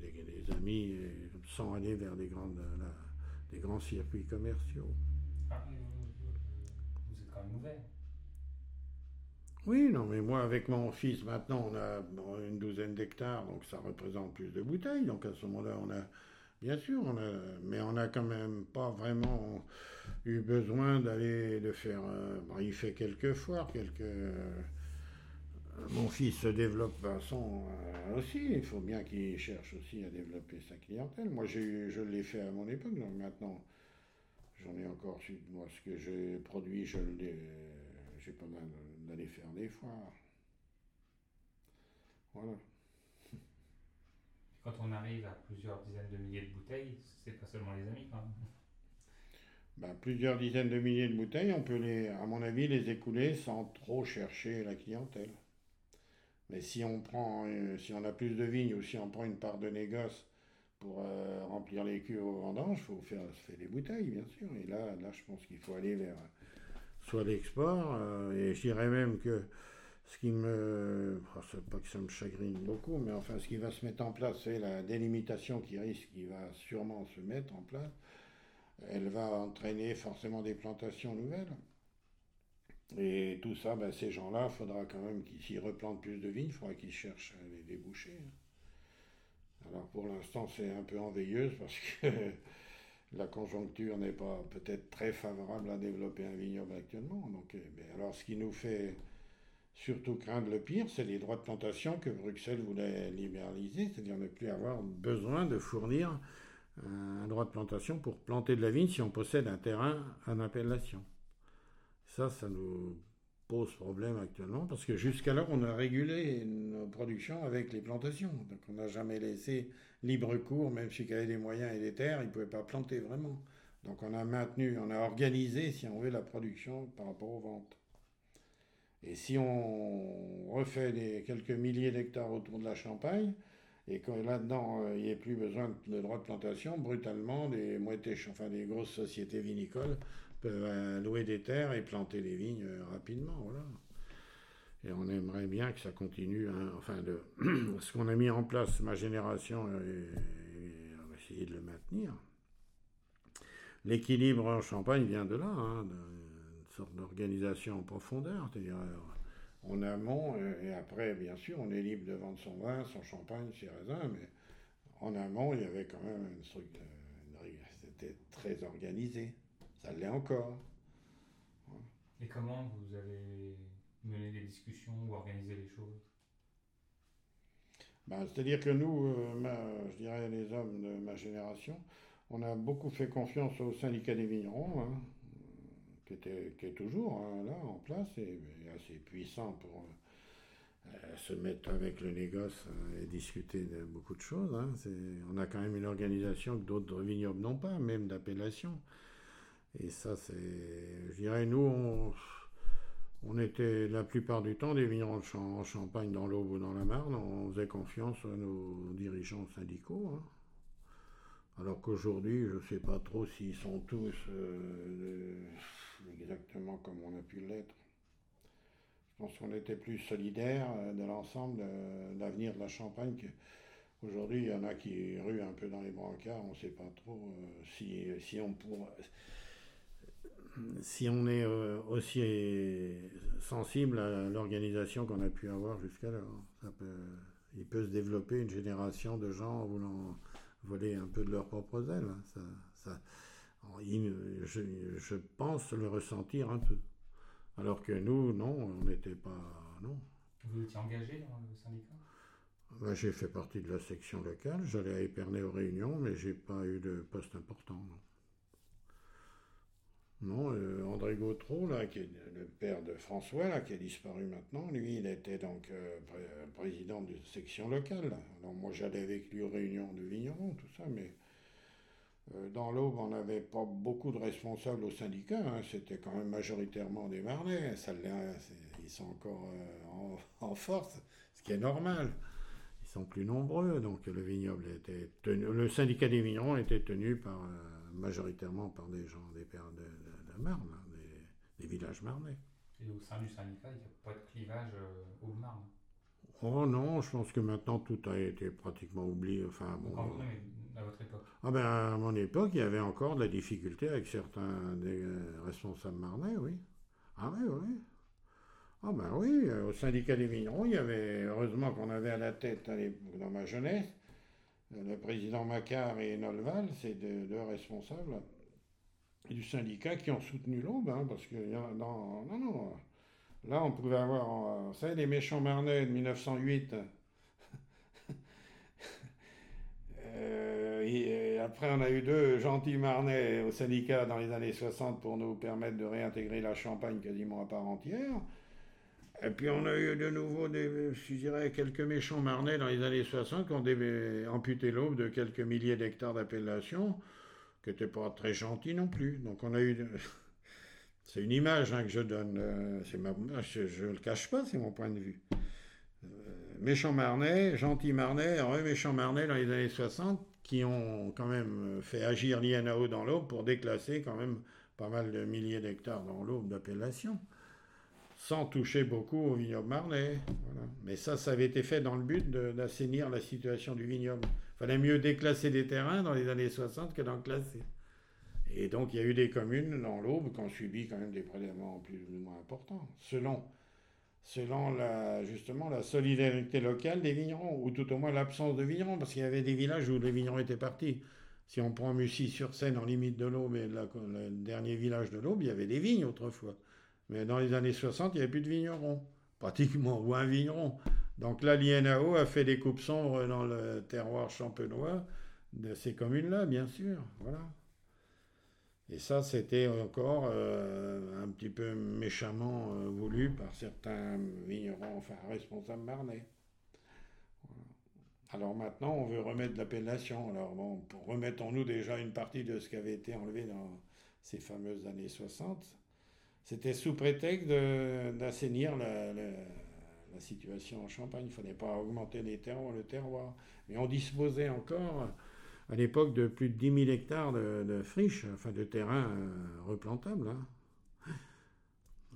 des, amis sans aller vers des, grandes, des grands circuits commerciaux. Ah, vous êtes quand même ouvert. Oui, non, mais moi, avec mon fils, maintenant, on a une douzaine d'hectares, donc ça représente plus de bouteilles. Donc à ce moment-là, on a, bien sûr, on a, mais on n'a quand même pas vraiment eu besoin d'aller de faire. Euh, il fait quelques foires, quelques. Euh, mon fils se développe façon euh, aussi. Il faut bien qu'il cherche aussi à développer sa clientèle. Moi, j'ai, je l'ai fait à mon époque, donc maintenant, j'en ai encore su. Moi, ce que j'ai produit, je l'ai j'ai pas mal d'aller faire des foires. Voilà. Quand on arrive à plusieurs dizaines de milliers de bouteilles, c'est pas seulement les amis quand même. Ben, plusieurs dizaines de milliers de bouteilles, on peut les, à mon avis, les écouler sans trop chercher la clientèle. Mais si on prend, euh, si on a plus de vignes ou si on prend une part de négoce pour euh, remplir les cuves au vendange, il faut faire, faire des bouteilles, bien sûr. Et là, là, je pense qu'il faut aller vers soit l'export. Euh, et je dirais même que ce qui me. Oh, pas que ça me chagrine beaucoup, mais enfin, ce qui va se mettre en place, c'est la délimitation qui risque, qui va sûrement se mettre en place. Elle va entraîner forcément des plantations nouvelles. Et tout ça, ben, ces gens-là, il faudra quand même qu'ils, replantent plus de vignes, il faudra qu'ils cherchent les déboucher. Alors pour l'instant, c'est un peu en veilleuse parce que [laughs] la conjoncture n'est pas peut-être très favorable à développer un vignoble actuellement. Donc, eh alors, ce qui nous fait surtout craindre le pire, c'est les droits de plantation que Bruxelles voulait libéraliser, c'est-à-dire ne plus avoir besoin de fournir un droit de plantation pour planter de la vigne si on possède un terrain en appellation. Ça, ça nous pose problème actuellement parce que jusqu'alors, on a régulé nos productions avec les plantations. Donc, on n'a jamais laissé libre cours, même si y avait des moyens et des terres, ils ne pouvaient pas planter vraiment. Donc, on a maintenu, on a organisé, si on veut, la production par rapport aux ventes. Et si on refait des quelques milliers d'hectares autour de la Champagne, et que là-dedans, euh, il n'y ait plus besoin de droit de plantation, brutalement, des enfin des grosses sociétés vinicoles peuvent euh, louer des terres et planter des vignes euh, rapidement. Et on aimerait bien que ça continue. Hein, enfin, [clears throat] ce qu'on a mis en place, ma génération, on va essayer de le maintenir. L'équilibre en Champagne vient de là, hein, d'une sorte d'organisation en profondeur, c'est-à-dire en amont, et après, bien sûr, on est libre de vendre son vin, son champagne, ses raisins, mais en amont, il y avait quand même une truc, c'était très organisé. Ça l'est encore. Et comment vous avez mené des discussions ou organisé les choses? Ben, C'est-à-dire que nous, euh, je dirais les hommes de ma génération, on a beaucoup fait confiance au syndicat des vignerons, hein, qui, est toujours hein, là en place et, assez puissant pour euh, se mettre avec le négoce euh, et discuter de beaucoup de choses. Hein. On a quand même une organisation que d'autres vignobles n'ont pas, même d'appellation. Et ça, c'est. Je dirais, nous, on, était la plupart du temps des vignerons en Champagne, dans l'Aube ou dans la Marne. On faisait confiance à nos dirigeants syndicaux. Hein. Alors qu'aujourd'hui, je ne sais pas trop s'ils sont tous euh, exactement comme on a pu l'être. Je pense qu'on était plus solidaires euh, de l'ensemble de, l'avenir de la Champagne. Aujourd'hui, il y en a qui ruent un peu dans les brancards, on ne sait pas trop euh, si, si on pourrait si on est euh, aussi sensible à l'organisation qu'on a pu avoir jusqu'alors. il peut se développer une génération de gens voulant voler un peu de leurs propres ailes. Ça, ça, je, je, pense le ressentir un peu. Alors que nous, non, on n'était pas. Non. Vous étiez engagé dans le syndicat? Ben, J'ai fait partie de la section locale. J'allais à Épernay aux réunions, mais j'ai pas eu de poste important. Non. Non, euh, André Gautreau, là, qui est le père de François, là, qui a disparu maintenant, lui, il était donc euh, président de section locale. Alors moi, j'allais avec lui aux réunions de vignerons, tout ça, mais dans l'Aube, on n'avait pas beaucoup de responsables au syndicat. Hein. C'était quand même majoritairement des Marnais. Ça, ils sont encore [laughs] en, force, ce qui est normal. Ils sont plus nombreux, donc le vignoble était tenu, le syndicat des vignerons était tenu par majoritairement par des gens, des pères de, Marne, hein, des, villages marnais. Et au sein du syndicat, il n'y a pas de clivage au Marne Oh non, je pense que maintenant tout a été pratiquement oublié. Enfin, bon, à votre époque? Ah ben, À mon époque, il y avait encore de la difficulté avec certains des responsables marnais, oui. Ah oui, oui. Ah ben oui, euh, au syndicat des vignerons, il y avait, heureusement qu'on avait à la tête dans ma jeunesse, euh, le président Macquart et Nolval, c'est deux, responsables du syndicat qui ont soutenu l'aube, hein, parce que non, non, là on pouvait avoir, savez, les méchants marnais de 1908, euh, et après on a eu deux gentils marnais au syndicat dans les années 60 pour nous permettre de réintégrer la Champagne quasiment à part entière. Et puis on a eu de nouveau, je dirais, quelques méchants marnais dans les années 60 qui ont amputé l'aube de quelques milliers d'hectares d'appellation, qui n'étaient pas très gentils non plus. Donc on a eu... [laughs] C'est une image hein, que je donne, euh, je ne le cache pas, c'est mon point de vue. Euh, méchants marnais, gentils marnais, heureux méchants marnais dans les années 60, qui ont quand même fait agir l'INAO dans l'aube pour déclasser quand même pas mal de milliers d'hectares dans l'aube d'appellation sans toucher beaucoup au vignoble marnais. Mais ça, ça avait été fait dans le but d'assainir la situation du vignoble. Il fallait mieux déclasser des terrains dans les années 60 que d'en classer. Et donc, il y a eu des communes dans l'Aube qui ont subi quand même des prélèvements plus ou moins importants, selon, selon la, justement la solidarité locale des vignerons, ou tout au moins l'absence de vignerons, parce qu'il y avait des villages où les vignerons étaient partis. Si on prend Mussy-sur-Seine en limite de l'Aube et le dernier village de l'Aube, il y avait des vignes autrefois. Mais dans les années 60, il n'y avait plus de vignerons, pratiquement, ou un vigneron. Donc là, l'INAO a fait des coupes sombres dans le terroir champenois de ces communes-là, bien sûr. Voilà. Et ça, c'était encore euh, un petit peu méchamment euh, voulu par certains vignerons, enfin responsables marnais. Alors maintenant, on veut remettre l'appellation. Alors bon, remettons-nous déjà une partie de ce qui avait été enlevé dans ces fameuses années 60. C'était sous prétexte d'assainir la, situation en Champagne. Il ne fallait pas augmenter les terroirs, le terroir. Mais on disposait encore, à l'époque, de plus de 10 000 hectares de, friches, enfin de terrains euh, replantables. Hein.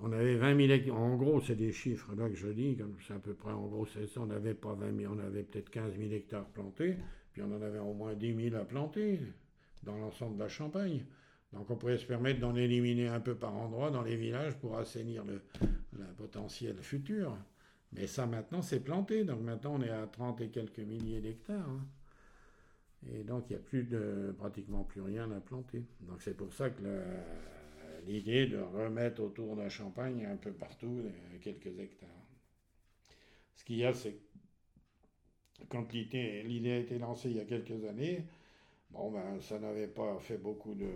On avait 20 000 hectares. En gros, c'est des chiffres là que je dis, c'est à peu près, en gros, c'est ça. On n'avait pas 20 000, on avait peut-être 15 000 hectares plantés, puis on en avait au moins 10 000 à planter dans l'ensemble de la Champagne. Donc on pourrait se permettre d'en éliminer un peu par endroit dans les villages pour assainir le, potentiel futur. Mais ça maintenant c'est planté, donc maintenant on est à 30 et quelques milliers d'hectares. Hein. Et donc il n'y a plus de, pratiquement plus rien à planter. Donc c'est pour ça que l'idée de remettre autour de Champagne un peu partout quelques hectares. Ce qu'il y a, c'est quand l'idée a été lancée il y a quelques années, bon ben ça n'avait pas fait beaucoup de,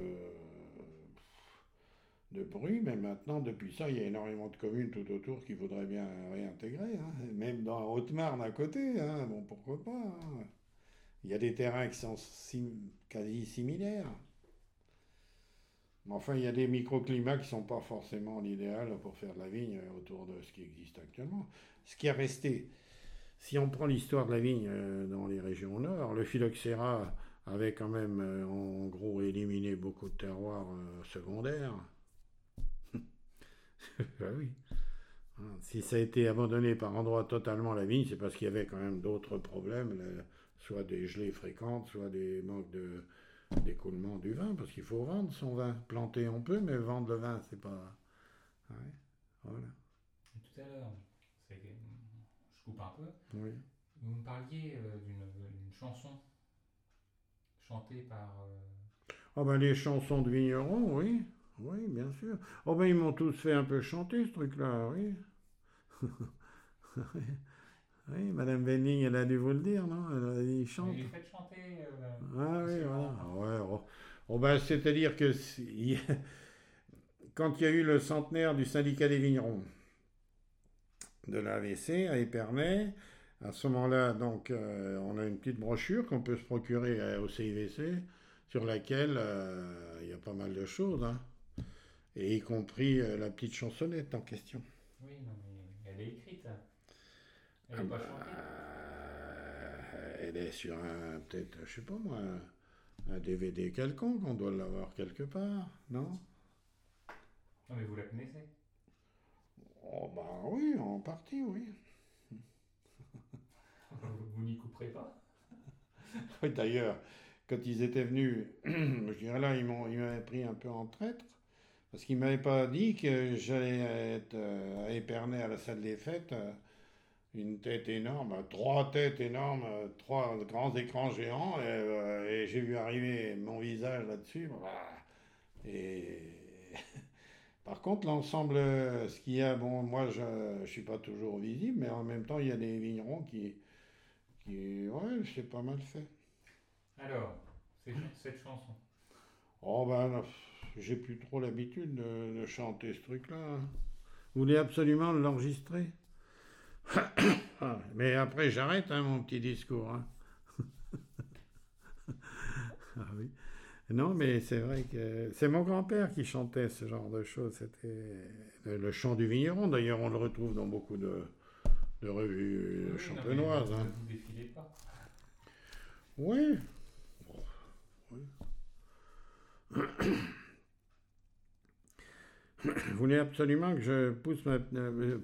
de bruit, mais maintenant, depuis ça, il y a énormément de communes tout autour qui voudraient bien réintégrer, hein. même dans Haute-Marne à côté, hein. bon, pourquoi pas. Hein. Il y a des terrains qui sont quasi similaires. Mais enfin, il y a des microclimats qui ne sont pas forcément l'idéal pour faire de la vigne autour de ce qui existe actuellement. Ce qui est resté, si on prend l'histoire de la vigne euh, dans les régions nord, le phylloxéra avait quand même euh, en gros éliminé beaucoup de terroirs euh, secondaires. ben [laughs] oui. Hein, si ça a été abandonné par endroit totalement la vigne, c'est parce qu'il y avait quand même d'autres problèmes, soit des gelées fréquentes, soit des manques de d'écoulement du vin, parce qu'il faut vendre son vin. Planter on peut, mais vendre le vin, c'est pas. Ouais, voilà. Tout à l'heure, je coupe un peu. Oui. Vous me parliez euh, d'une chanson chantée par. Euh, ah ben les chansons de vignerons, oui. Oui, bien sûr. Oh ben ils m'ont tous fait un peu chanter ce truc-là, oui. [laughs] oui, Madame Benning, elle a dû vous le dire, non? Elle chante. Il fait chanter. Euh, ah oui, voilà. Ouais, oh. oh ben, c'est-à-dire que quand il y a eu le centenaire du syndicat des vignerons de l'AVC à Épernay, à ce moment-là, donc, euh, on a une petite brochure qu'on peut se procurer euh, au CIVC sur laquelle il y a pas mal de choses. Hein et y compris la petite chansonnette en question. Oui, non, mais elle est écrite. Elle est pas chantée. Bah, elle est sur un, peut-être, je sais pas moi, un DVD quelconque, on doit l'avoir quelque part, non? Non, mais vous la connaissez? Oui, en partie, oui. Vous n'y couperez pas? [laughs] Oui, d'ailleurs, quand ils étaient venus, [clears throat] je dirais là, ils m'avaient pris un peu en traître, parce qu'ils ne m'avaient pas dit que j'allais être euh, à Épernay à la salle des fêtes, euh, une tête énorme, trois têtes énormes, euh, trois grands écrans géants, et, j'ai vu arriver mon visage là-dessus. Et [laughs] par contre, l'ensemble, ce qu'il y a, bon, moi, je ne suis pas toujours visible, mais en même temps, il y a des vignerons qui, qui ouais, c'est pas mal fait. Alors, cette chanson? Oh ben, j'ai plus trop l'habitude de, chanter ce truc-là. Hein. Vous voulez absolument l'enregistrer? [coughs] Mais après, j'arrête hein, mon petit discours. Hein. [laughs] ah oui. Non, mais c'est vrai que c'est mon grand-père qui chantait ce genre de choses. C'était le chant du vigneron. D'ailleurs, on le retrouve dans beaucoup de, revues oui, champenoises. Hein. Vous défilez pas. Oui. [coughs] Vous voulez absolument que je pousse ma, euh,